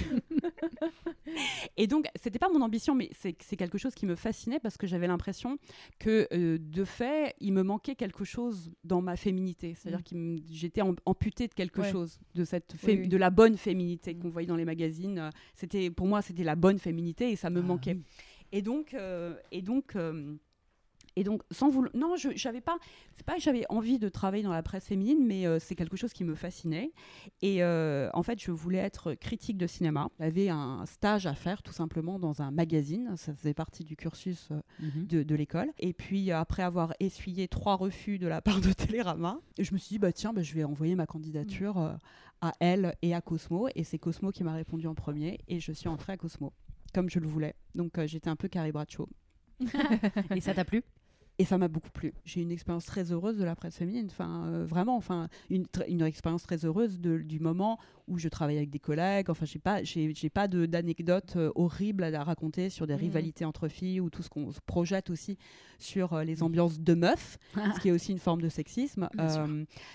Et donc, c'était pas mon ambition, mais c'est c'est quelque chose qui me fascinait parce que j'avais l'impression que, euh, de fait, il me manquait quelque chose dans ma féminité. C'est-à-dire Mm. que j'étais am- amputée de quelque Ouais. chose, de, cette Oui, fé- oui. de la bonne féminité Mm. qu'on voyait dans les magazines. Euh, C'était, pour moi, c'était la bonne féminité et ça me Ah, manquait. oui. Et donc, euh, et donc, euh, et donc, sans vouloir, non, je j'avais pas, c'est pas que j'avais envie de travailler dans la presse féminine, mais euh, c'est quelque chose qui me fascinait. Et euh, en fait, je voulais être critique de cinéma. J'avais un stage à faire, tout simplement, dans un magazine. Ça faisait partie du cursus euh, Mhm. de, de l'école. Et puis, après avoir essuyé trois refus de la part de Télérama, je me suis dit, bah, tiens, bah, je vais envoyer ma candidature euh, à elle et à Cosmo. Et c'est Cosmo qui m'a répondu en premier. Et je suis entrée à Cosmo, comme je le voulais. Donc, euh, j'étais un peu Carrie Bradshaw. Et ça t'a plu? Et ça m'a beaucoup plu. J'ai une expérience très heureuse de la presse féminine. Enfin, euh, vraiment, enfin, une, une expérience très heureuse de- du moment où je travaille avec des collègues. Enfin, j'ai pas, j'ai, pas d'anecdotes euh, horribles à, raconter sur des Mhm. rivalités entre filles ou tout ce qu'on se projette aussi sur euh, les ambiances de meufs, ce qui est aussi une forme de sexisme.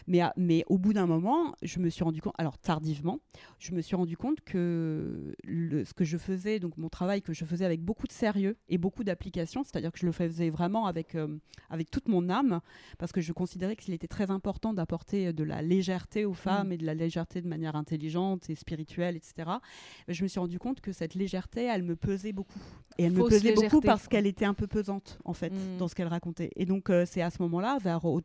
Mais, à- mais au bout d'un moment, je me suis rendu compte, alors tardivement, je me suis rendu compte que le- ce que je faisais, donc mon travail que je faisais avec beaucoup de sérieux et beaucoup d'application, c'est-à-dire que je le faisais vraiment avec, avec toute mon âme, parce que je considérais qu'il était très important d'apporter de la légèreté aux femmes Mm. et de la légèreté de manière intelligente et spirituelle, etc. Je me suis rendu compte que cette légèreté, elle me pesait beaucoup. Et elle me pesait beaucoup parce qu'elle était un peu pesante, en fait, Mm. dans ce qu'elle racontait. Et donc, euh, c'est à ce moment-là, vers. oh,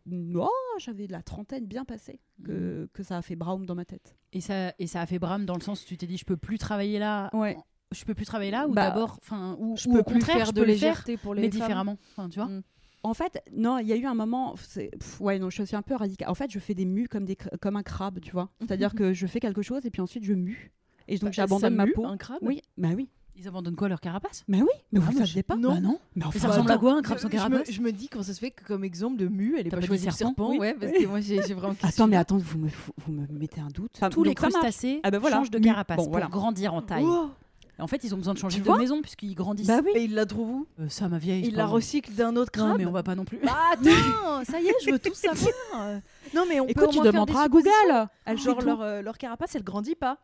j'avais la trentaine bien passée, Mm. que, que ça a fait Braum dans ma tête. Et ça, et ça a fait brame dans le sens où tu t'es dit, je peux plus travailler là. Ouais. Je peux plus travailler là ou Bah, d'abord, enfin, ou, Je ou peux au contraire, faire je de peux le faire, légèreté pour les mais femmes. différemment. Enfin, tu vois. Mm. En fait, non, il y a eu un moment. pff, ouais, non, je suis un peu radicale. En fait, je fais des mues comme, des, comme un crabe, tu vois. C'est-à-dire que je fais quelque chose et puis ensuite je mue. Et donc Bah, j'abandonne ma mue, peau. Un crabe Oui, bah oui. Ils abandonnent quoi leur carapace? Mais oui, mais Ah, vous moi, saviez pas? Non. Bah non. Mais enfin, ça ressemble à quoi un crabe sans je, je me, carapace je me dis quand ça se fait que comme exemple de mue, elle est pas pas choisi choisi le serpent, serpent, oui. ouais, parce que moi j'ai vraiment. Attends, mais attends, vous me, vous me mettez un doute. Tous les crustacés Ah bah voilà. changent de Mu- carapace bon, pour voilà. grandir en taille. Oh En fait, ils ont besoin de changer Tu de maison puisqu'ils grandissent. Bah oui. Et il la trouve où Euh, ça, ma vieille. Il c'est la recycle d'un autre Non, crabe mais on va pas non plus. Bah attends, ça y est, je veux tout savoir. Non mais on peut Écoute, au tu moins faire demanderas des à Google. Elle fait Genre tout. leur, euh, leur carapace, elle grandit pas.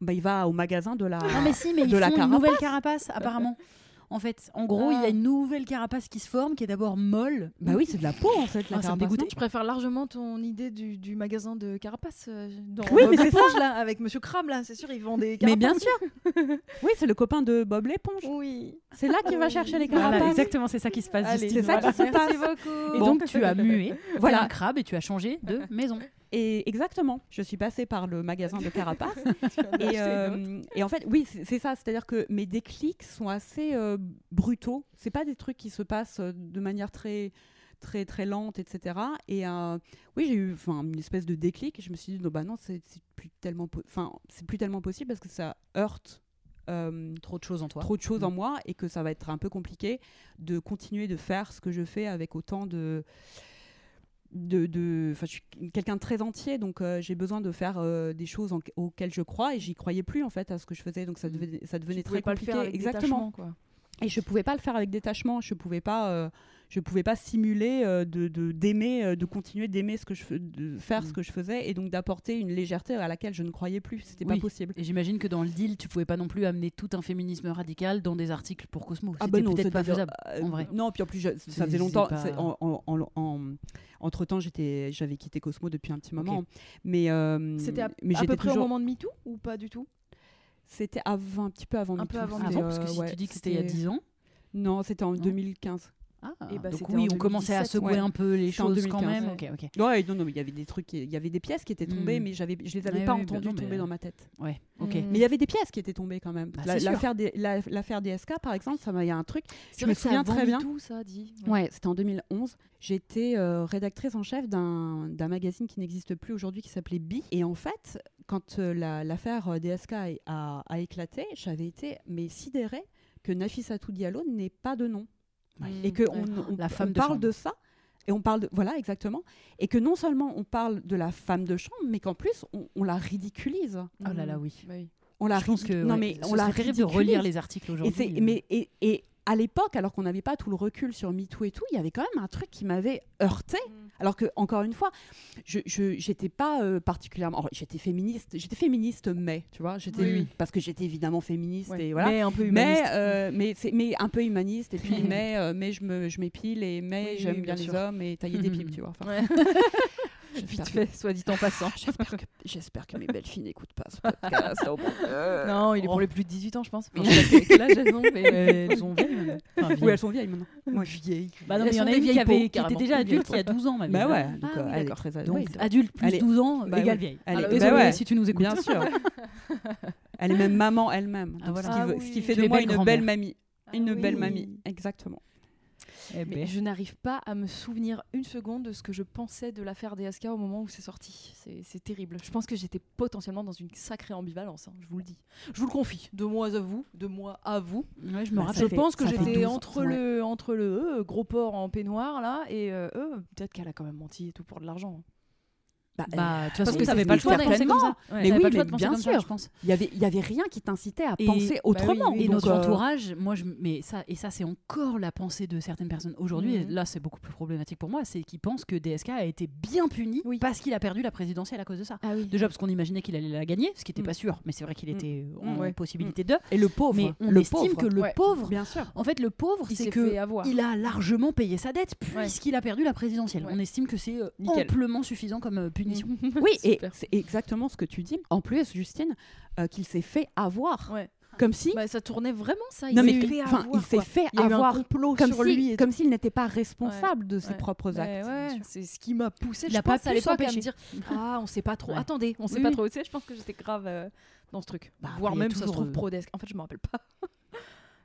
Bah, il va au magasin de la. Non, mais si, mais ils De la font une carapace. nouvelle carapace, apparemment. En fait, en gros, il y Ah. a une nouvelle carapace qui se forme, qui est d'abord molle. Bah oui, c'est de la peau en fait, la Ah, ça me carapace, Je préfère largement ton idée du, du magasin de carapace. euh, dans Oui, mais c'est l'éponge, là, avec Monsieur Crabbe là, c'est sûr ils vendent des Mais carapaces. bien sûr. Oui, c'est le copain de Bob l'éponge. Oui. C'est là qu'il va chercher les Voilà, carapaces. exactement, c'est ça qui se passe. C'est ça voilà. qui se passe. Merci beaucoup. Et donc, tu as mué, voilà un crabe et tu as changé de maison. Et exactement, je suis passée par le magasin de et, autre. euh, et en fait, oui, c'est ça. C'est-à-dire que mes déclics sont assez euh, brutaux. C'est pas des trucs qui se passent euh, de manière très très très lente, etc. Et euh, oui, j'ai eu enfin une espèce de déclic. Et je me suis dit non bah non, c'est plus tellement, enfin c'est plus tellement possible parce que ça heurte euh, Trop de choses en toi. trop de choses en Mm. moi et que ça va être un peu compliqué de continuer de faire ce que je fais avec autant de de, de- je suis quelqu'un de très entier, donc euh, j'ai besoin de faire euh, des choses en- auxquelles je crois et j'y croyais plus en fait à ce que je faisais, donc ça devenait, ça devenait Tu très pas le compliqué. faire avec Exactement. quoi. Et je pouvais pas le faire avec détachement. Je pouvais pas, euh, je pouvais pas simuler euh, de d'aimer, euh, de, continuer d'aimer ce que je fais, de faire Mm. ce que je faisais, et donc d'apporter une légèreté à laquelle je ne croyais plus. C'était Oui. pas possible. Et j'imagine que dans le deal, tu pouvais pas non plus amener tout un féminisme radical dans des articles pour Cosmo. Ah C'était bah non, peut-être pas faisable. euh, en vrai. Non, puis en plus, je- ça faisait longtemps. pas- c'est- En, en- en- en- entre temps, j'étais, j'avais quitté Cosmo depuis un petit moment, mais euh, C'était à, mais à peu près toujours. au moment de MeToo ou pas du tout? C'était avant, un petit peu avant. Un Me peu Too. avant Ah parce que si ouais, tu dis que c'était il y a 10 ans? Non, c'était en Non 2015. Ah, Eh ben, donc oui, on commençait à 2017, secouer ouais. un peu les choses quand 2015, même. ouais. Non, non, mais il y avait des trucs, il y avait des pièces qui étaient tombées, Mm. mais j'avais, je les avais pas bah entendues mais- tomber dans ma tête. Ouais, ok. Mm. Mais il y avait des pièces qui étaient tombées quand même. Bah, l'affaire, des, la- l'affaire DSK, par exemple, ça il y a un truc. Je me souviens très bien. MeToo, ça dit. Ouais, c'était en 2011. J'étais euh, rédactrice en chef d'un, d'un magazine qui n'existe plus aujourd'hui qui s'appelait Bi. Et en fait, quand euh, la- l'affaire euh, DSK a, a- a éclaté, j'avais été mais sidérée que Nafissatou Diallo n'ait pas de nom. Ouais. Et que on, on- La femme on de parle chambre. de ça. Et on parle de, voilà, exactement. Et que non seulement on parle de la femme de chambre, mais qu'en plus, on, on la ridiculise. Oh là là, oui. Bah oui. On la Je pense que non, ouais, mais on la serait terrible de ridiculise. relire les articles aujourd'hui. euh. mais, et, et à l'époque, alors qu'on n'avait pas tout le recul sur MeToo et tout, il y avait quand même un truc qui m'avait heurté. Alors que, encore une fois, je j'étais pas euh, particulièrement. alors, j'étais féministe, j'étais féministe, mais, tu vois, j'étais. Oui. Parce que j'étais évidemment féministe Ouais. et voilà. Mais un peu Mais, humaniste. euh, mais, un peu humaniste, et puis, mais, euh, mais je me- je m'épile, et mais Oui, j'aime oui, bien, bien les sûr. hommes, et tailler des pipes, tu vois. Ouais. Vite que- fait, soit dit en passant. J'espère que, mes belles filles n'écoutent pas ce podcast. oh Dieu. Non, il est Oh. pour les plus de 18 ans, je pense. Enfin, je sais pas quel âge elles ont, mais Euh, elles sont vieilles maintenant. Enfin, Oui, vieilles. elles sont vieilles maintenant. Ouais. vieilles. Bah non, mais il y en a des une qui, vieilles avait, qui était déjà adulte il y a 12 ans, ma Bah ouais, donc Ah euh, oui, elle est d'accord. très Donc oui, adulte plus Elle est- 12 ans Bah égale vieille. Elle est- Alors, bah ouais. si tu nous écoutes. Bien sûr. Elle est même maman elle-même. Ah, Donc, voilà. ce, qui Ah oui. ce qui fait Tu de moi une belle mamie. Une oui. belle mamie, exactement. Eh Mais ben. je n'arrive pas à me souvenir une seconde de ce que je pensais de l'affaire DSK au moment où c'est sorti. C'est- terrible. Je pense que j'étais potentiellement dans une sacrée ambivalence, hein, je vous le dis. Je vous le confie, de moi à vous, de moi à vous. Ouais, je me Bah, rappelle. je fait- pense que j'étais 12 entre ouais. le, entre le euh, gros porc en peignoir là et euh, euh, peut-être qu'elle a quand même menti et tout pour de l'argent. Bah, Bah, de toute Parce façon, que t'avais pas le choix de penser comme ça. Ouais. Oui, mais penser bien ça, sûr. je pense. Il y avait, il y avait rien qui t'incitait à Et- penser bah oui, autrement. oui. Et Donc, notre euh, entourage, moi, je, mais ça, et ça, c'est encore la pensée de certaines personnes aujourd'hui. Mhm. Là, c'est beaucoup plus problématique pour moi, c'est qu'ils pensent que DSK a été bien puni Oui. parce qu'il a perdu la présidentielle à cause de ça. Ah oui. Déjà parce qu'on imaginait qu'il allait la gagner, ce qui n'était Mm. pas sûr, mais c'est vrai qu'il Mm. était Mm, en ouais. possibilité de. Et le pauvre. Mais on le estime pauvre. que le Ouais. pauvre, Bien sûr. en fait, le pauvre, c'est que il a largement payé sa dette puisqu'il a perdu la présidentielle. On estime que c'est euh, amplement suffisant comme euh, punition. Oui, et c'est exactement ce que tu dis. En plus, Justine, euh, qu'il s'est fait avoir. Ouais. Comme si. Bah, ça tournait vraiment ça. Il s'est fait avoir, il s'est quoi. fait Il y a eu un complot Comme sur si- lui. et comme s'il n'était pas responsable de ses Ouais. propres actes. ouais, c'est ce qui m'a poussé. Il je a pas pense à pu l'époque à me dire ah on sait pas trop. Attendez, on sait Oui, pas oui. trop. Tu sais, je pense que j'étais grave euh, dans ce truc. Bah, Voire même ça se trouve euh, pro desk. En fait, je me rappelle pas.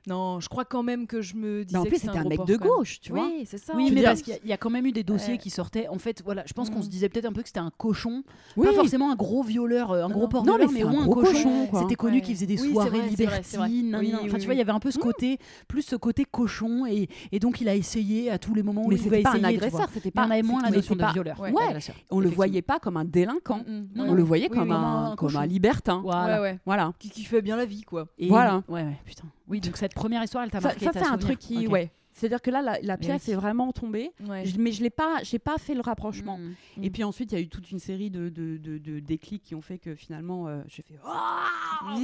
Non, je crois quand même que je me disais Mais en plus, c'était un mec de gauche, tu vois. Oui, c'est ça. Oui, mais dire, parce qu'il y a- il y, a quand même eu des dossiers Ouais. qui sortaient. En fait, voilà, je pense qu'on Mm. se disait peut-être un peu que c'était un cochon, Oui. pas forcément un gros violeur, euh, un Non, gros non. porc Non, violeur, mais mais c'est au un moins un gros cochon. C'était connu Ouais. qu'il faisait des Oui, soirées vrai, libertines. Enfin, oui, tu vois, il y avait un peu ce oui. côté, plus ce côté cochon, et, et donc il a essayé à tous les moments où Mais il pouvait c'était pas un essayer. agresseur, c'était pas. on avait moins la notion de violeur. Ouais. On le voyait pas comme un délinquant. Mm, mm. Non, On le voyait comme, un, libertin. Voilà. Ouais, ouais. Voilà. Qui, fait bien la vie, quoi. Voilà. Ouais, ouais, putain. Oui, donc cette première histoire, elle t'a Ça, marqué. ça, c'est un souvenir. truc qui, ouais. C'est-à-dire que là, la, pièce oui. est vraiment tombée. Ouais. Je- mais je l'ai pas, j'ai pas fait le rapprochement. Mm. Et puis ensuite, il y a eu toute une série de, de, de, de déclics qui ont fait que finalement, euh, j'ai fait Ah,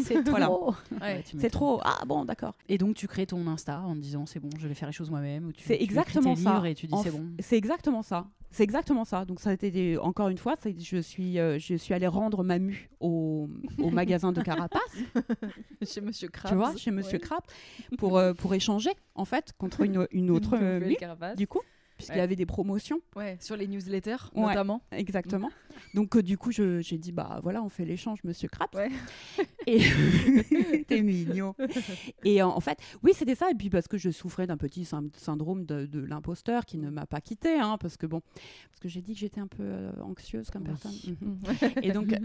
c'est trop. Voilà. Ouais. Ouais, tu C'est trop. Ah bon, d'accord. Et donc tu crées ton Insta en te disant c'est bon, je vais faire les choses moi-même. ou tu- C'est tu exactement tes ça. Et tu dis c'est bon. C'est exactement ça. C'est exactement ça. Donc ça a été encore une fois, c'est- je suis, euh, je suis allée rendre ma mue au, au magasin de Carapace, Chez Monsieur Krabs. tu vois, chez Monsieur Ouais. Krapp, pour euh, pour échanger en fait contre une, une autre Une euh, du coup, puisqu'il y avait des promotions. Ouais, sur les newsletters, Ouais. notamment. Exactement. Donc euh, du coup, j'ai dit bah voilà, on fait l'échange, Monsieur Krapp. Ouais. Et t'es mignon. Et en, en fait, oui, c'était ça. Et puis parce que je souffrais d'un petit syn- syndrome de, de l'imposteur qui ne m'a pas quitté, hein, parce que bon, parce que j'ai dit que j'étais un peu euh, anxieuse comme Oui. personne. Mhm. Et donc, euh,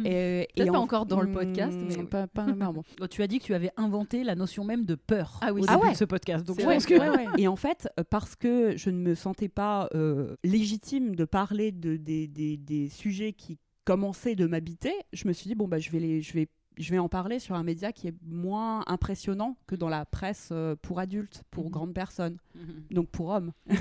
Peut-être et pas en- encore dans le Hmm, podcast, mais- pas, bon. Tu as dit que tu avais inventé la notion même de peur Ah oui, au début Ah ouais. de ce podcast. Donc que- que ouais, ouais. Et en fait, euh, parce que je ne me sentais pas euh, légitime de parler de, des, des- des sujets qui commençaient de m'habiter, je me suis dit, bon, bah, je, vais les, je, vais, je vais en parler sur un média qui est moins impressionnant que dans la presse euh, pour adultes, pour Mhm. grandes personnes, Mhm. donc pour hommes.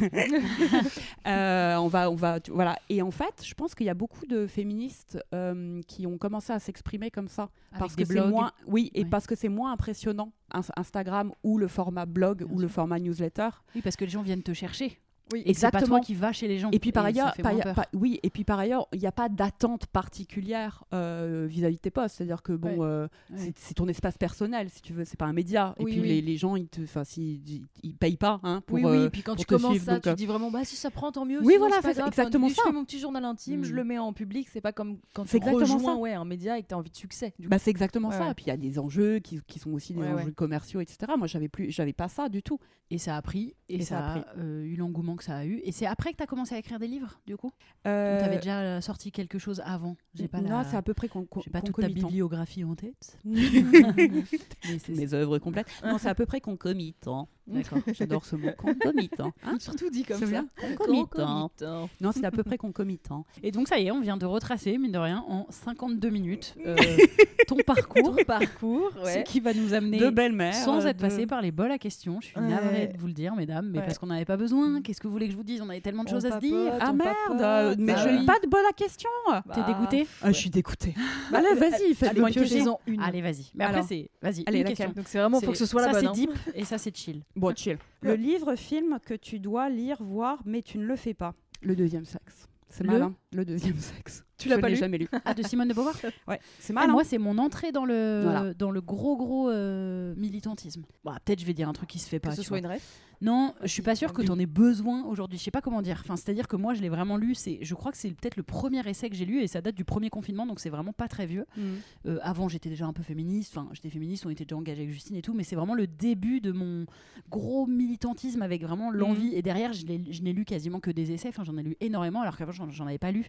Euh, on va, on va, tu- voilà. Et en fait, je pense qu'il y a beaucoup de féministes euh, qui ont commencé à s'exprimer comme ça parce que c'est moins, oui, et Ouais. parce que c'est moins impressionnant Ins- Instagram ou le format blog Bien ou le format newsletter. Oui, parce que les gens viennent te chercher. Oui, Et c'est pas toi Exactement. qui vas chez les gens. Et puis par ailleurs, par- par- oui, et puis par ailleurs, il n'y a pas d'attente particulière euh, vis-à-vis de tes posts. C'est-à-dire que bon, Ouais. euh, Ouais. c'est- ton espace personnel, si tu veux. C'est pas un média. Oui, et puis oui. Les, les gens, ils te, enfin, ils, ils payent pas hein, pour. oui, oui, euh, puis quand tu commences suivre, ça, donc, tu euh, dis vraiment, bah si ça prend, tant mieux. Oui, sinon, voilà, c'est exactement Enfin, ça. Je fais mon petit journal intime, Mm. je le mets en public, c'est pas comme quand tu exactement rejoins ça. ouais, un média et que tu as envie de succès. Bah, c'est exactement ça. Et puis il y a des enjeux qui, sont aussi des enjeux commerciaux, etc. Moi, j'avais plus, j'avais pas ça du tout. Et ça a pris, et, Et ça, a euh, eu l'engouement que ça a eu. Et c'est après que tu as commencé à écrire des livres, du coup? Euh, Tu avais déjà euh, sorti quelque chose avant? J'ai pas non, la... c'est à peu près con, J'ai pas toute ta bibliographie en tête. Mes œuvres complètes. Non, c'est à peu près concomitant. D'accord. J'adore ce mot. Concomitant. Hein Surtout dit comme ça. bien Concomitant. Concomitant. Non, c'est à peu près concomitant. Et donc ça y est, on vient de retracer, mine de rien, en 52 minutes, euh, ton parcours, Ton parcours, ce qui va nous amener De belle-mère. sans être de- passé par les bols à questions. Je suis Ouais. navrée de vous le dire, mesdames, mais Ouais. parce qu'on n'avait pas besoin. Qu'est-ce que vous voulez que je vous dise? On avait tellement de On choses à se dire. Ah merde papote. Mais Ah je n'ai pas de bol à question T'es dégoûtée? Ah, Je suis dégoûtée. Bah, Allez, vas-y, Allez, fais-moi une question. piochez-en une. Allez, vas-y. Mais après, c'est. Vas-y, Allez. Donc c'est vraiment, faut que ce soit la ça, bonne. c'est hein. deep et ça, c'est chill. Bon, chill. Le livre, film que tu dois lire, voir, mais tu ne le fais pas. Le deuxième sexe. C'est malin. Le deuxième sexe. Tu l'as Je pas lu jamais lu. Ah, de Simone de Beauvoir Ouais, c'est Ah, malin. Moi, c'est mon entrée dans le, Voilà. dans le gros, gros euh, militantisme. Bon, peut-être je vais dire un truc qui se fait pas. Que ce tu soit vois. une ref. Non, je suis pas sûre que tu en aies besoin aujourd'hui. Je sais pas comment dire. Enfin, c'est-à-dire que moi, je l'ai vraiment lu. C'est, je crois que c'est peut-être le premier essai que j'ai lu et ça date du premier confinement, donc c'est vraiment pas très vieux. Mm. Euh, avant, j'étais déjà un peu féministe. Enfin, j'étais féministe, on était déjà engagé avec Justine et tout, mais c'est vraiment le début de mon gros militantisme avec vraiment l'envie. Et derrière, je n'ai lu quasiment que des essais. Enfin, j'en ai lu énormément, alors qu'avant, j'en, j'en avais pas lu.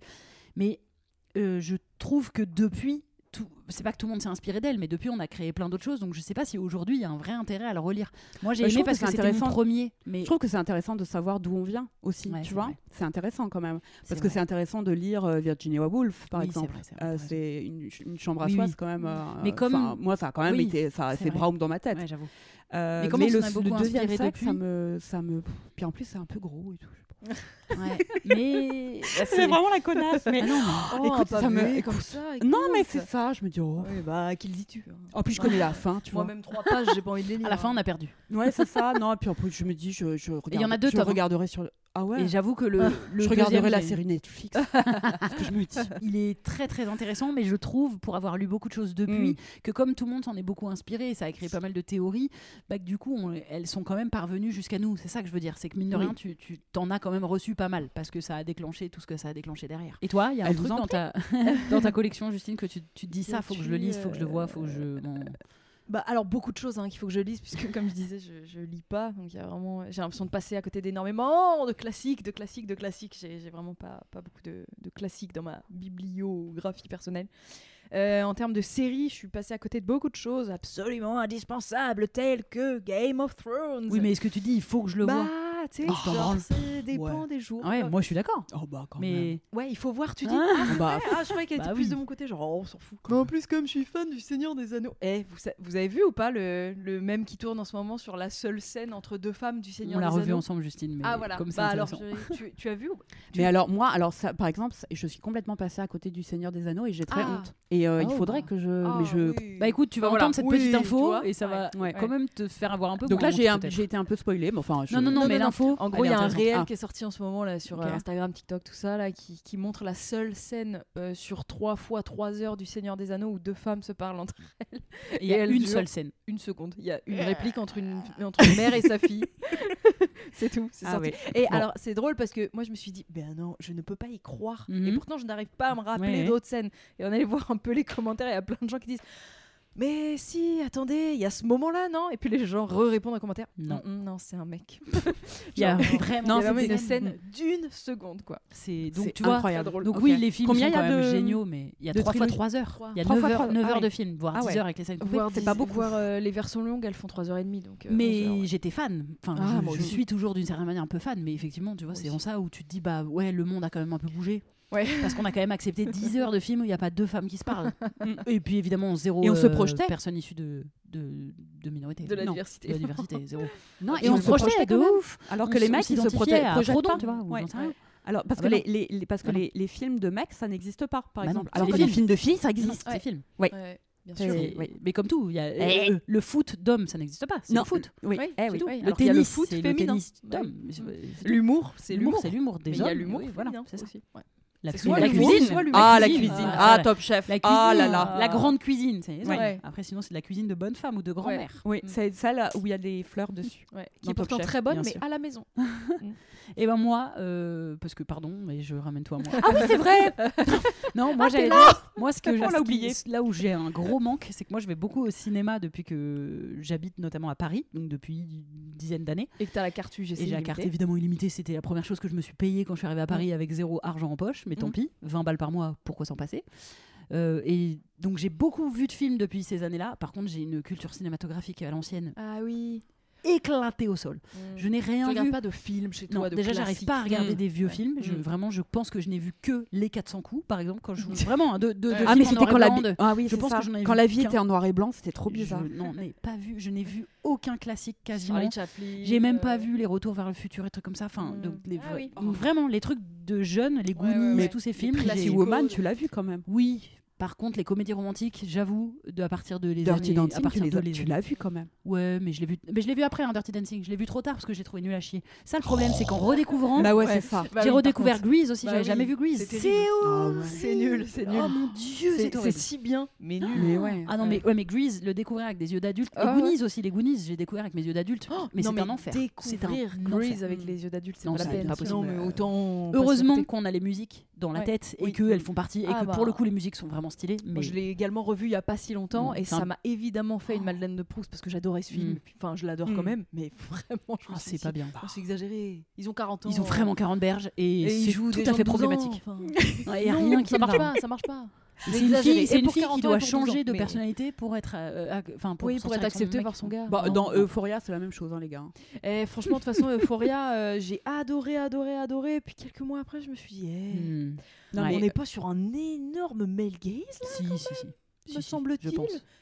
Mais euh, je trouve que depuis. C'est pas que tout le monde s'est inspiré d'elle, mais depuis on a créé plein d'autres choses, donc je sais pas si aujourd'hui il y a un vrai intérêt à le relire. Moi j'ai Bah, aimé parce que que, c'est c'était mon premier, mais Je trouve que c'est intéressant de savoir d'où on vient aussi, Ouais, tu vois. C'est intéressant quand même. Parce que c'est intéressant de lire euh, Virginia Woolf, par Oui, exemple. c'est Euh, une, ch- une chambre à Oui, soi, oui. c'est quand même. euh, Mais comme- moi, ça a quand même été. Ça c'est braum dans ma tête. Ouais, j'avoue. Mais comme on le, le deuxième sexe, ça me, ça me. Puis en plus, c'est un peu gros et tout. Ouais. mais bah, C'est vraiment la connasse. Mais Ah non, Oh, Écoute, pas ça me- vu, écoute. comme ça. non, mais c'est ça. Je me dis. Oh. Oui, bah, qui le dis-tu hein En plus, je connais la fin, tu vois. Moi, même trois pages, j'ai pas envie de les lire. à la fin hein. on a perdu. Ouais, c'est ça. Non, et puis en plus, je me dis, je, je regarde. il y en a deux je regarderai sur. le- Ah ouais. Et j'avoue que le, le je regarderai la série Netflix. ce que je me dis. Il est très très intéressant, mais je trouve, pour avoir lu beaucoup de choses depuis, Mm. que comme tout le monde s'en est beaucoup inspiré, et ça a créé pas mal de théories, bah, que du coup, on- elles sont quand même parvenues jusqu'à nous. C'est ça que je veux dire. C'est que mine de Oui. rien, tu, tu t'en as quand même reçu pas mal, parce que ça a déclenché tout ce que ça a déclenché derrière. Et toi, il y a un Elle truc dans ta, dans ta collection, Justine, que tu, tu te dis ça, faut que je le lise, faut que je le vois, faut que je. bon. Bah, alors beaucoup de choses hein, qu'il faut que je lise puisque comme je disais je, je lis pas. Donc il y a vraiment j'ai l'impression de passer à côté d'énormément de classiques de classiques de classiques. J'ai j'ai vraiment pas, pas beaucoup de, de classiques dans ma bibliographie personnelle. Euh, en termes de séries je suis passée à côté de beaucoup de choses absolument indispensables telles que Game of Thrones. Oui, mais est-ce que tu dis, il faut que je le bah vois? Tu sais Oh, genre, c'est dépend Ouais. des jours Ouais, moi je suis d'accord. Oh bah quand même. Mais ouais il faut voir tu dis Ah. ah, Bah, vrai ah, je croyais qu'elle bah était oui. plus de mon côté genre oh, on s'en fout mais en plus comme je suis fan du Seigneur des Anneaux eh vous, avez vu ou pas le, le même qui tourne en ce moment sur la seule scène entre deux femmes du Seigneur on l'a des revu Anneaux ensemble, Justine. Mais ah voilà comme bah alors je- tu, tu as vu ou- Mais alors moi, alors ça, par exemple, je suis complètement passée à côté du Seigneur des Anneaux et j'ai très Ah. honte. Et euh, il faudrait que je, Ah, mais je. oui. Bah écoute, tu vas entendre cette petite info et ça va quand même te faire avoir un peu. Donc là, j'ai été un peu spoilée, mais enfin. je- Non, non, non, mais non, En gros, il y a un réel Ah. qui est sorti en ce moment là sur euh, Instagram, TikTok, tout ça là, qui, qui montre la seule scène euh, sur trois fois trois heures du Seigneur des Anneaux où deux femmes se parlent entre Et Il y a une seule scène. une seconde. Il y a une réplique entre une, entre une mère et sa fille. c'est tout. C'est Ah sorti. Et Bon. alors, c'est drôle parce que moi, je me suis dit, ben non, je ne peux pas y croire. Mhm. Et pourtant, je n'arrive pas à me rappeler Ouais. d'autres scènes. Et on allait voir un peu les commentaires. Il y a plein de gens qui disent. Mais si, attendez, il y a ce moment-là, non? Et puis les gens re-répondent en commentaire Non. Mm, mm, non, c'est un mec. Il y a vraiment, une scène d'une seconde, quoi. C'est donc C'est tu vois. incroyable. Donc Ok. oui, les films Combien sont il y a quand même géniaux, mais il y a 3 fois trilogie 3 heures. Trois. Il y a Trois 9 fois heures, trois- 9 ah heures ouais. de film, voire Ah 10 ouais. heures avec les scènes coupées. C'est pas beaucoup. Voir euh, les versions longues, elles font 3h30. Donc, euh, 11 heures, Mais ouais. j'étais fan. Enfin, Ah, je, suis toujours d'une certaine manière un peu fan, mais effectivement, tu vois, c'est en ça où tu te dis, bah ouais, le monde a quand même un peu bougé. Ouais. Parce qu'on a quand même accepté 10 heures de film où il n'y a pas deux femmes qui se parlent. Et puis évidemment, zéro Et on se euh, projetait. personne issue de, de, de minorité. De la Non, diversité. de la diversité, zéro. Non, Et on se projetait de quand même. ouf. Alors On que les mecs, ils se proté- à projettent Frodon, pas. tu vois, ou Ouais. Alors, parce Ah que, bah les, les- les- parce que Bah non. les, les films de mecs, ça n'existe pas, par Bah exemple. Alors que les films. de filles, ça existe. C'est films. Ouais. Ouais, bien sûr. Oui. Mais comme tout, il y a, Eh. euh, le foot d'homme, ça n'existe pas. C'est Non. le foot. Oui. Oui, Eh c'est oui. tout. Le tennis, le foot c'est le féminin. L'humour, c'est L'humour, c'est l'humour Mais des il y a l'humour Oui, voilà, c'est ça. aussi. Ouais. La, C'est cu- soit la cuisine. soit. Ah, la cuisine. cuisine. Ah, Ah, top chef. La cuisine, Ah là là. la grande cuisine, hommes. Ouais. Après, sinon, c'est de la cuisine de bonne femme ou de grand-mère. Oui, Mm. c'est celle où il y a des fleurs dessus. Ouais. Qui est pourtant Chef, très bonne, mais sûr. à la maison. Et ben moi, euh, parce que pardon, mais je ramène toi à moi. Ah oui, c'est vrai. non, moi Ah, moi ce que qui- oublié. là où j'ai un gros manque, c'est que moi je vais beaucoup au cinéma depuis que j'habite notamment à Paris, donc depuis une dizaine d'années. Et que t'as la carte UGC. Et j'ai la carte évidemment illimitée, c'était la première chose que je me suis payée quand je suis arrivée à Paris avec zéro argent en poche, mais tant Mm. pis, 20 balles par mois, pourquoi s'en passer? Euh, et donc j'ai beaucoup vu de films depuis ces années-là. Par contre, j'ai une culture cinématographique à l'ancienne Ah oui. Éclatée au sol. Je n'ai Je rien regarde vu. pas de films chez Non, toi. de déjà, j'arrive pas à regarder Mm. des vieux Ouais. films. Je, Mm. Vraiment, je pense que je n'ai vu que les 400 coups, par exemple, quand je vraiment hein, de, de, de Ah, Ah, mais c'était quand la vie. Ah oui, je pense ça. que j'en ai Quand la vie était en noir et blanc, c'était trop Je bizarre. n'en ai pas vu. Je n'ai vu aucun classique quasiment. J'ai même pas euh, vu les retours vers le futur et trucs comme ça. Enfin, Mm. donc, les Ah vraiment les trucs de jeunes, les Goonies, ouais, ouais. tous ces films. Pretty Woman, tu l'as vu quand même. Oui. Par contre, les comédies romantiques, j'avoue, de à partir de les Dirty années, Dancing, à tu partir les de les tu années- l'as vu quand même. Ouais, mais je l'ai vu. Mais je l'ai vu après, hein, Dirty Dancing. Je l'ai vu trop tard parce que j'ai trouvé nul à chier. Ça, le problème, c'est qu'en redécouvrant, Bah ouais, Ouais. c'est ça. Bah j'ai redécouvert contre. Grease aussi. Bah J'avais oui, jamais vu Grease. c'est. Ah ouais. C'est nul, c'est nul. Oh mon dieu, C'est si bien, mais nul. Mais ouais. Ah non, mais, ouais, mais Grease, le découvrir avec des yeux d'adulte. Ah les Goonies aussi, les Goonies, j'ai découvert avec mes yeux d'adulte. Oh, mais c'est un enfer. C'est Découvrir Grease avec les yeux d'adulte, c'est pas la. Non, mais autant. Heureusement qu'on a les musiques dans la tête et qu'elles font partie et Ah que bah. pour le coup les musiques sont vraiment stylées. Mais Moi, je l'ai également revu il y a pas si longtemps Mm, et ça m'a évidemment fait une Madeleine de Proust parce que j'adorais ce film. Mm. Enfin, je l'adore Mm. quand même, mais vraiment, je me Ah, suis c'est dit, pas bien. oh, c'est exagéré. Ils ont 40 ans. Ils ont vraiment 40 berges et, Et c'est tout à fait de 12 ans, problématique. enfin. Il y a Non, rien qui marche pas, ça marche pas. C'est une fille, Et c'est une pour fille 40 qui doit et pour 12 ans, changer de mais- personnalité pour être, euh, euh, enfin pour Oui, pour sortir être avec son accepté mec. par son gars. Bah, dans. Euphoria, c'est la même chose, hein, les gars. Et franchement, de toute façon, Euphoria, euh, j'ai adoré, adoré, adoré. Puis quelques mois après, je me suis dit, eh, Hmm. non, Ouais. mais on n'est pas sur un énorme male gaze, là, Si, si, si. me Si, si, semble-t-il.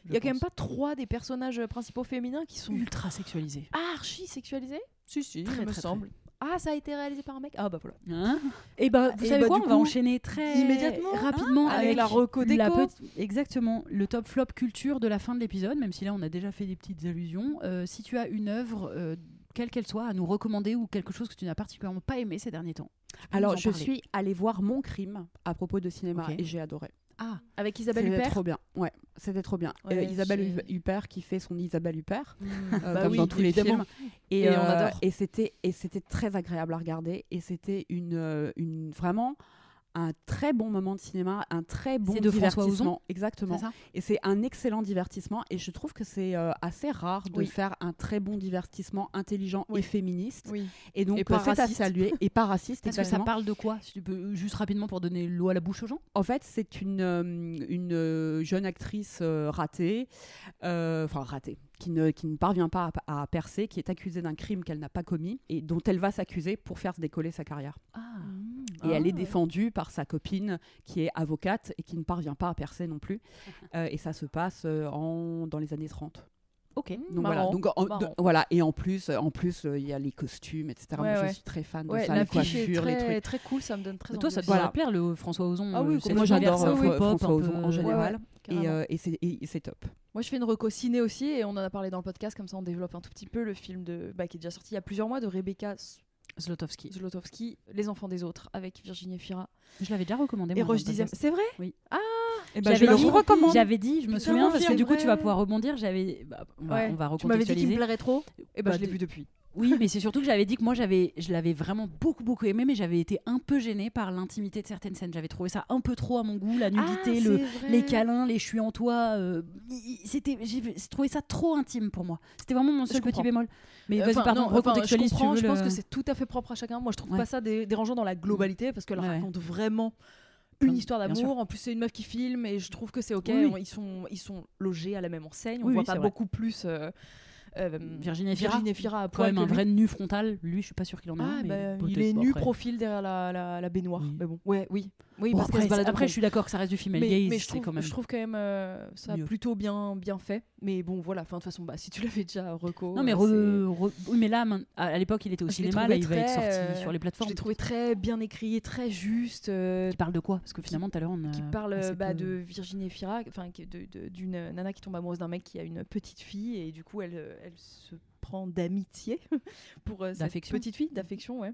Il y a quand même pas trois des personnages principaux féminins qui sont ultra sexualisé. archi sexualisés Si, si, Il me semble. Ah, ça a été réalisé par un mec? Ah, bah voilà. et bah, vous Et savez bah, quoi On va enchaîner très immédiatement, rapidement hein, avec avec la reco déco. petite- exactement le top flop culture de la fin de l'épisode. Même si là on a déjà fait des petites allusions. Euh, si tu as une œuvre, euh, quelle qu'elle soit, à nous recommander ou quelque chose que tu n'as particulièrement pas aimé ces derniers temps. Alors, je parler. suis allée voir Mon Crime à propos de cinéma et j'ai adoré. Ah, Avec Isabelle C'était Huppert. trop bien. Ouais, c'était trop bien. Ouais, Euh, Isabelle Huppert qui fait son Isabelle Huppert, Mm. euh, Bah comme oui, dans tous les films. Et, Et on euh, adore. Et c'était et c'était très agréable à regarder et c'était une une vraiment un très bon moment de cinéma, un très bon de divertissement. Exactement. Et c'est un excellent divertissement. Et je trouve que c'est euh, assez rare de Oui. faire un très bon divertissement intelligent Oui. et féministe. Oui. Et donc, euh, c'est à raciste. saluer. Et pas raciste, Est-ce que ça exactement. parle de quoi? Si tu peux juste rapidement pour donner l'eau à la bouche aux gens? En fait, c'est une, euh, une euh, jeune actrice euh, ratée, euh, enfin ratée, qui ne, qui ne parvient pas à, à percer, qui est accusée d'un crime qu'elle n'a pas commis et dont elle va s'accuser pour faire se décoller sa carrière. Ah, Et elle est Ah. défendue par sa copine qui est avocate et qui ne parvient pas à percer non plus. Euh, et ça se passe euh, en, dans les années 30. ok. Donc Marrant, voilà, donc en- de- marrant. voilà, et en plus, en plus, euh, il y a les costumes, etc. Moi, Ouais, je suis très fan de Ouais, ça, les l'affiche est coiffures, les trucs. très cool, ça me donne très Toi, envie ça devrait Voilà. plaire le François Ozon. Ah oui, euh, Moi, j'adore euh, François Ozon en général. Ouais, Et, carrément. euh, et c'est et c'est top. Moi, je fais une reco ciné aussi, et on en a parlé dans le podcast, comme ça on développe un tout petit peu le film de, bah, qui est déjà sorti il y a plusieurs mois de Rebecca Zlotowski. Zlotowski, Les enfants des autres, avec Virginie Efira Je l'avais déjà recommandé. et Roche podcast. C'est vrai Et ben, je J'avais le dit- recommande. J'avais dit, je me Putain, souviens, parce que du coup tu vas pouvoir rebondir. J'avais, bah, on va, Ouais. on va Tu m'avais dit qu'il me recontextualiser. plairait trop, et ben Bah, je l'ai vu depuis. Oui, mais c'est surtout que j'avais dit que moi, j'avais, je l'avais vraiment beaucoup, beaucoup aimé, mais j'avais été un peu gênée par l'intimité de certaines scènes. J'avais trouvé ça un peu trop à mon goût, la nudité, Ah, le, vrai. les câlins, les je suis en toi. euh, c'était, j'ai trouvé ça trop intime pour moi. C'était vraiment mon seul Je petit comprends. bémol. Mais Euh, vas-y, pardon, non, recontextualise je tu veux je pense le- que c'est tout à fait propre à chacun. Moi, je trouve Ouais. pas ça dé- dérangeant dans la globalité parce qu'elle Ouais. raconte vraiment une histoire d'amour. En plus, c'est une meuf qui filme et je trouve que c'est ok. Oui, oui. On- Ils sont ils sont logés à la même enseigne. On Oui, voit pas vrai. beaucoup plus. euh, Virginie Efira. Virginie Efira à Quand poil même un lui. vrai nu frontal. Lui, je suis pas sûre qu'il en a Ah, mais bah, il est nu après. profil derrière la, la, la baignoire. Oui. Mais bon, ouais, oui. Oui, Bon, parce après, après, je suis d'accord que ça reste du mais, gaze, mais je, trouve, quand même. quand euh, ça plutôt bien, bien fait. Mais bon, voilà, enfin, de toute façon, bah, si tu l'avais déjà reco. Non, mais, euh, re- mais là, à l'époque, il était au Je cinéma. Là, il va être très, sorti euh, sur les plateformes. Je l'ai trouvé très bien écrit, très juste. euh, Qui parle de quoi? Parce que finalement, tout à l'heure, on a. qui parle bah, peu- de Virginie enfin de- d'une nana qui tombe amoureuse d'un mec qui a une petite fille et du coup elle, euh, elle se prend d'amitié pour euh, cette petite fille, d'affection, ouais.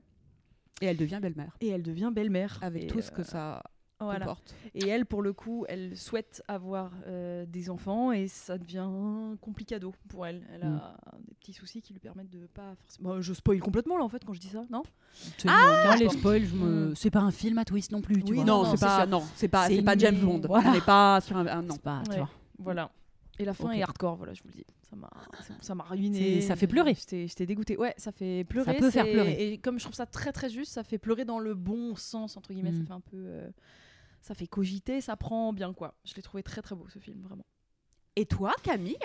Et elle devient belle-mère. Et elle devient belle-mère. Avec Et, tout ce que ça voilà. comporte. Et elle, pour le coup, elle souhaite avoir euh, des enfants et ça devient complicado pour elle. Elle Mm. a des petits soucis qui lui permettent de pas forcément. Bah, je spoil complètement là en fait quand je dis ça, non moi, les spoils, je me- Mm. c'est pas un film à twist non plus. Tu Oui, vois. non, c'est pas, non, c'est pas, C'est pas James Bond. voilà. On n'est pas sur un, un- non. C'est pas, tu Ouais. vois. Voilà. Et la fin est hardcore, voilà, je vous le dis. Ça m'a, ça m'a ruiné. C'est- ça fait pleurer. J'étais, j'étais dégoûtée. Ouais, ça fait pleurer. peut faire pleurer. Et comme je trouve ça très très juste, ça fait pleurer dans le bon sens entre guillemets. Mm. Ça fait un peu, euh, ça fait cogiter, ça prend bien quoi. Je l'ai trouvé très très beau ce film vraiment. Et toi, Camille?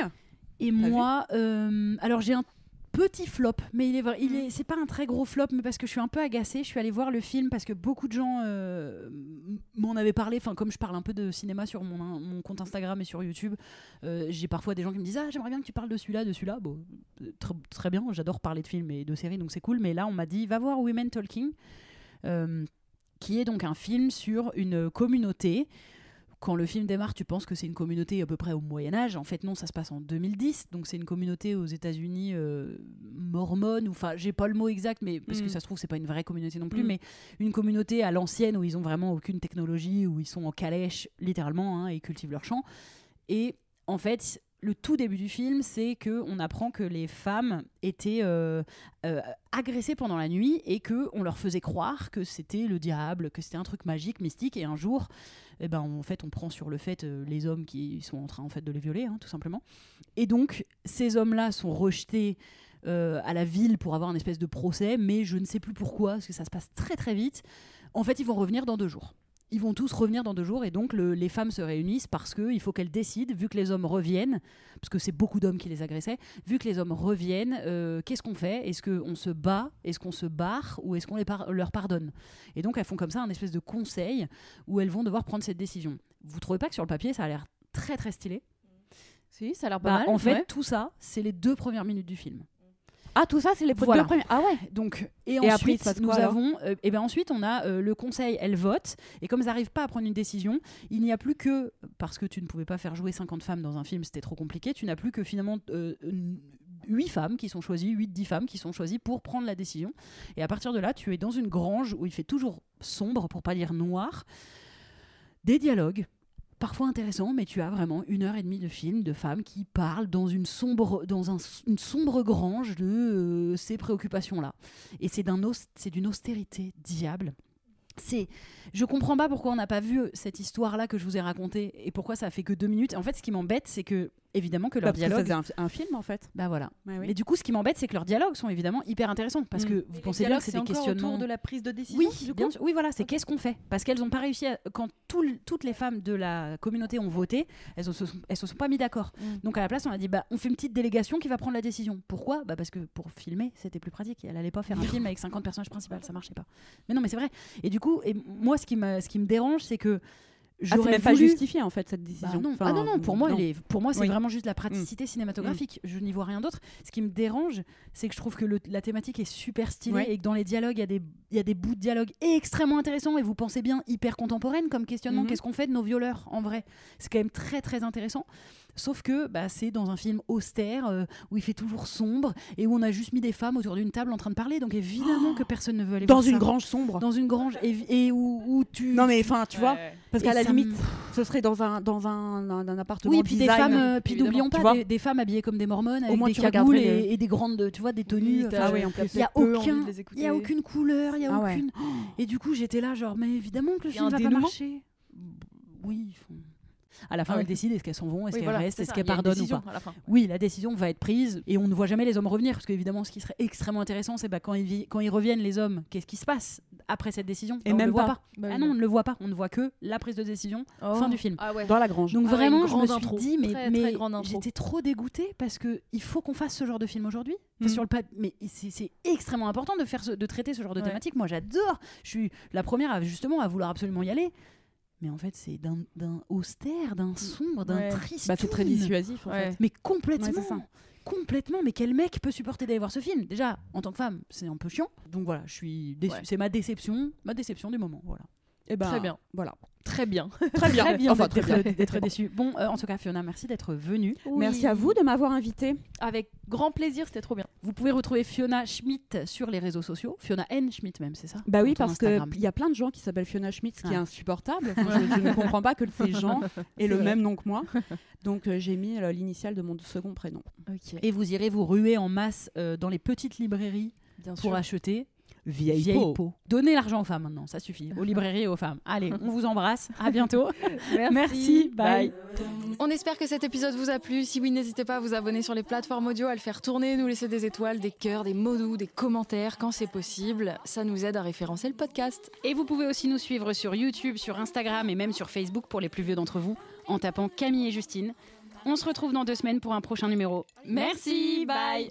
Et moi, euh, alors j'ai un petit flop, mais il est, vrai- Mm. il est, c'est pas un très gros flop, mais parce que je suis un peu agacée. Je suis allée voir le film parce que beaucoup de gens euh, m'en avaient parlé. Enfin, comme je parle un peu de cinéma sur mon, mon compte Instagram et sur YouTube, euh, j'ai parfois des gens qui me disent ah j'aimerais bien que tu parles de celui-là, de celui-là. Bon, euh, très, très bien. J'adore parler de films et de séries, donc c'est cool. Mais là, on m'a dit va voir Women Talking, euh, qui est donc un film sur une communauté quand le film démarre, tu penses que c'est une communauté à peu près au Moyen Âge. En fait, non, ça se passe en 2010. Donc c'est une communauté aux États-Unis euh, mormone. ou Enfin, j'ai pas le mot exact, mais parce que Mm. ça se trouve c'est pas une vraie communauté non plus, Mm. mais une communauté à l'ancienne où ils ont vraiment aucune technologie, où ils sont en calèche littéralement hein, et cultivent leur champ. Et en fait, le tout début du film, c'est que on apprend que les femmes étaient euh, euh, agressées pendant la nuit et que on leur faisait croire que c'était le diable, que c'était un truc magique, mystique. Et un jour, eh ben, en fait, on prend sur le fait euh, les hommes qui sont en train de les violer, hein, tout simplement. Et donc, ces hommes-là sont rejetés. à la ville pour avoir un espèce de procès, mais je ne sais plus pourquoi, parce que ça se passe très très vite. En fait, ils vont revenir dans deux jours ils vont tous revenir dans deux jours et donc le- les femmes se réunissent parce qu'il faut qu'elles décident, vu que les hommes reviennent, parce que c'est beaucoup d'hommes qui les agressaient, vu que les hommes reviennent, euh, qu'est-ce qu'on fait? Est-ce qu'on se bat? Est-ce qu'on se barre? Ou est-ce qu'on par- leur pardonne? Et donc elles font comme ça un espèce de conseil où elles vont devoir prendre cette décision. Vous trouvez pas que sur le papier ça a l'air très très stylé? Si, ça a l'air pas Bah, mal. En fait, ouais. tout ça, c'est les deux premières minutes du film. Ah, tout ça, c'est les Voilà. deux premiers. Ah ouais. Donc, et, après, il ensuite, passe nous quoi, avons, euh, et ben ensuite, on a euh, le conseil, elle vote, et comme elles n'arrivent pas à prendre une décision, il n'y a plus que, parce que tu ne pouvais pas faire jouer 50 femmes dans un film, c'était trop compliqué, tu n'as plus que finalement euh, 8 femmes qui sont choisies, 8-10 femmes qui sont choisies pour prendre la décision. Et à partir de là, tu es dans une grange où il fait toujours sombre, pour pas dire noir, des dialogues parfois intéressants, mais tu as vraiment une heure et demie de film de femmes qui parlent dans une sombre, dans un- une sombre grange de euh, ces préoccupations-là. Et c'est d'une austérité diable. C'est, je comprends pas pourquoi on n'a pas vu cette histoire-là que je vous ai racontée et pourquoi ça fait que deux minutes. En fait, ce qui m'embête, c'est que évidemment que leur ça dialogue, faisait un, un film en fait. bah voilà. Oui. Mais du coup, ce qui m'embête, c'est que leurs dialogues sont évidemment hyper intéressants parce Mm. que Et vous les pensez bien que c'est c'est des questionnements. autour de la prise de décision. Oui, du bien coup oui, voilà, c'est qu'est-ce qu'on fait? Parce qu'elles n'ont pas réussi à... Quand tout toutes les femmes de la communauté ont voté, elles ne se, sont- elles se sont pas mis d'accord. Mm. Donc à la place, on a dit, bah, on fait une petite délégation qui va prendre la décision. Pourquoi? Bah, Parce que pour filmer, c'était plus pratique. Elle allait pas faire un film avec 50 personnages principaux, ça marchait pas. Mais non, mais c'est vrai. Et du coup, et moi, ce qui, m'a- ce qui me dérange, c'est que Ah, j'aurais même pas justifié en fait cette Bah décision. non. Enfin, ah non, non, pour moi, non. pour moi c'est Oui. vraiment juste la praticité cinématographique. Je n'y vois rien d'autre. Ce qui me dérange, c'est que je trouve que le- la thématique est super stylée Ouais. et que dans les dialogues, il y, a des- il y a des bouts de dialogue extrêmement intéressants et vous pensez bien hyper contemporaine comme questionnement. Mhm. Qu'est-ce qu'on fait de nos violeurs en vrai? C'est quand même très très intéressant. Sauf que bah, c'est dans un film austère euh, où il fait toujours sombre et où on a juste mis des femmes autour d'une table en train de parler. Donc évidemment que personne ne veut aller Dans voir une ça. grange sombre. Dans une grange et, et où, où tu. Non mais enfin, tu vois, parce Et qu'à la limite, me- ce serait dans un dans un, un, un appartement Oui, puis des design. femmes, euh, puis évidemment, n'oublions tu pas des, des femmes habillées comme des mormones avec moins, des cagoules et, et des grandes, tu vois, des tenues. Oui, enfin, Ah oui, en plus. il y a aucun, il y a aucune couleur, il y a Ah ouais. aucune. Et du coup, j'étais là, genre, mais évidemment que le film va pas marcher. Oui, ils font- À la fin, Ah ouais. elles décident est-ce qu'elles s'en vont, est-ce Oui, qu'elles voilà, restent, c'est est-ce qu'elles pardonnent ou pas. Oui, la décision va être prise et on ne voit jamais les hommes revenir parce qu'évidemment, ce qui serait extrêmement intéressant, c'est bah, quand, ils vi- quand ils reviennent, les hommes, qu'est-ce qui se passe après cette décision? Et On même le voit pas. pas. Bah Ah non, on ne le voit pas. On ne voit que la prise de décision, Oh. fin du film. Ah ouais. dans la grange. Donc Ah vraiment, je me suis intro. dit, mais, Très, mais très grande intro. j'étais trop dégoûtée parce que il faut qu'on fasse ce genre de film aujourd'hui. Enfin, Mm. Sur le mais c'est c'est extrêmement important de faire, ce- de traiter ce genre de Ouais. thématique. Moi, j'adore. Je suis la première à justement à vouloir absolument y aller. Mais en fait, c'est d'un austère, d'un sombre, d'un Ouais. triste. Bah, c'est très dissuasif en Ouais. fait. Mais complètement. Complètement, mais quel mec peut supporter d'aller voir ce film? Déjà, en tant que femme, c'est un peu chiant. Donc voilà, je suis déçue. Ouais. C'est ma déception, ma déception du moment. Voilà. Et ben, Très bien. Voilà. Très bien. Très bien. Très bien Enfin, très bien. d'être déçue. Bon, euh, en tout cas, Fiona, merci d'être venue. Merci à vous de m'avoir invité. Avec grand plaisir, c'était trop bien. Vous pouvez retrouver Fiona Schmidt sur les réseaux sociaux. Fiona N. Schmidt même, c'est ça? Bah oui, parce qu'il y a plein de gens qui s'appellent Fiona Schmidt, ce qui est Ah. insupportable. Je, je ne comprends pas que ces gens aient le vrai. même nom que moi. Donc euh, j'ai mis euh, l'initiale de mon second prénom. Et vous irez vous ruer en masse dans les petites librairies Bien pour acheter Vieille, vieille peau. peau. Donnez l'argent aux femmes maintenant, ça suffit. Aux librairies et aux femmes. Allez, on vous embrasse. À bientôt. Merci. Bye. On espère que cet épisode vous a plu. Si oui, n'hésitez pas à vous abonner sur les plateformes audio, à le faire tourner, nous laisser des étoiles, des cœurs, des mots doux, des commentaires quand c'est possible. Ça nous aide à référencer le podcast. Et vous pouvez aussi nous suivre sur YouTube, sur Instagram et même sur Facebook pour les plus vieux d'entre vous en tapant Camille et Justine. On se retrouve dans deux semaines pour un prochain numéro. Merci, bye.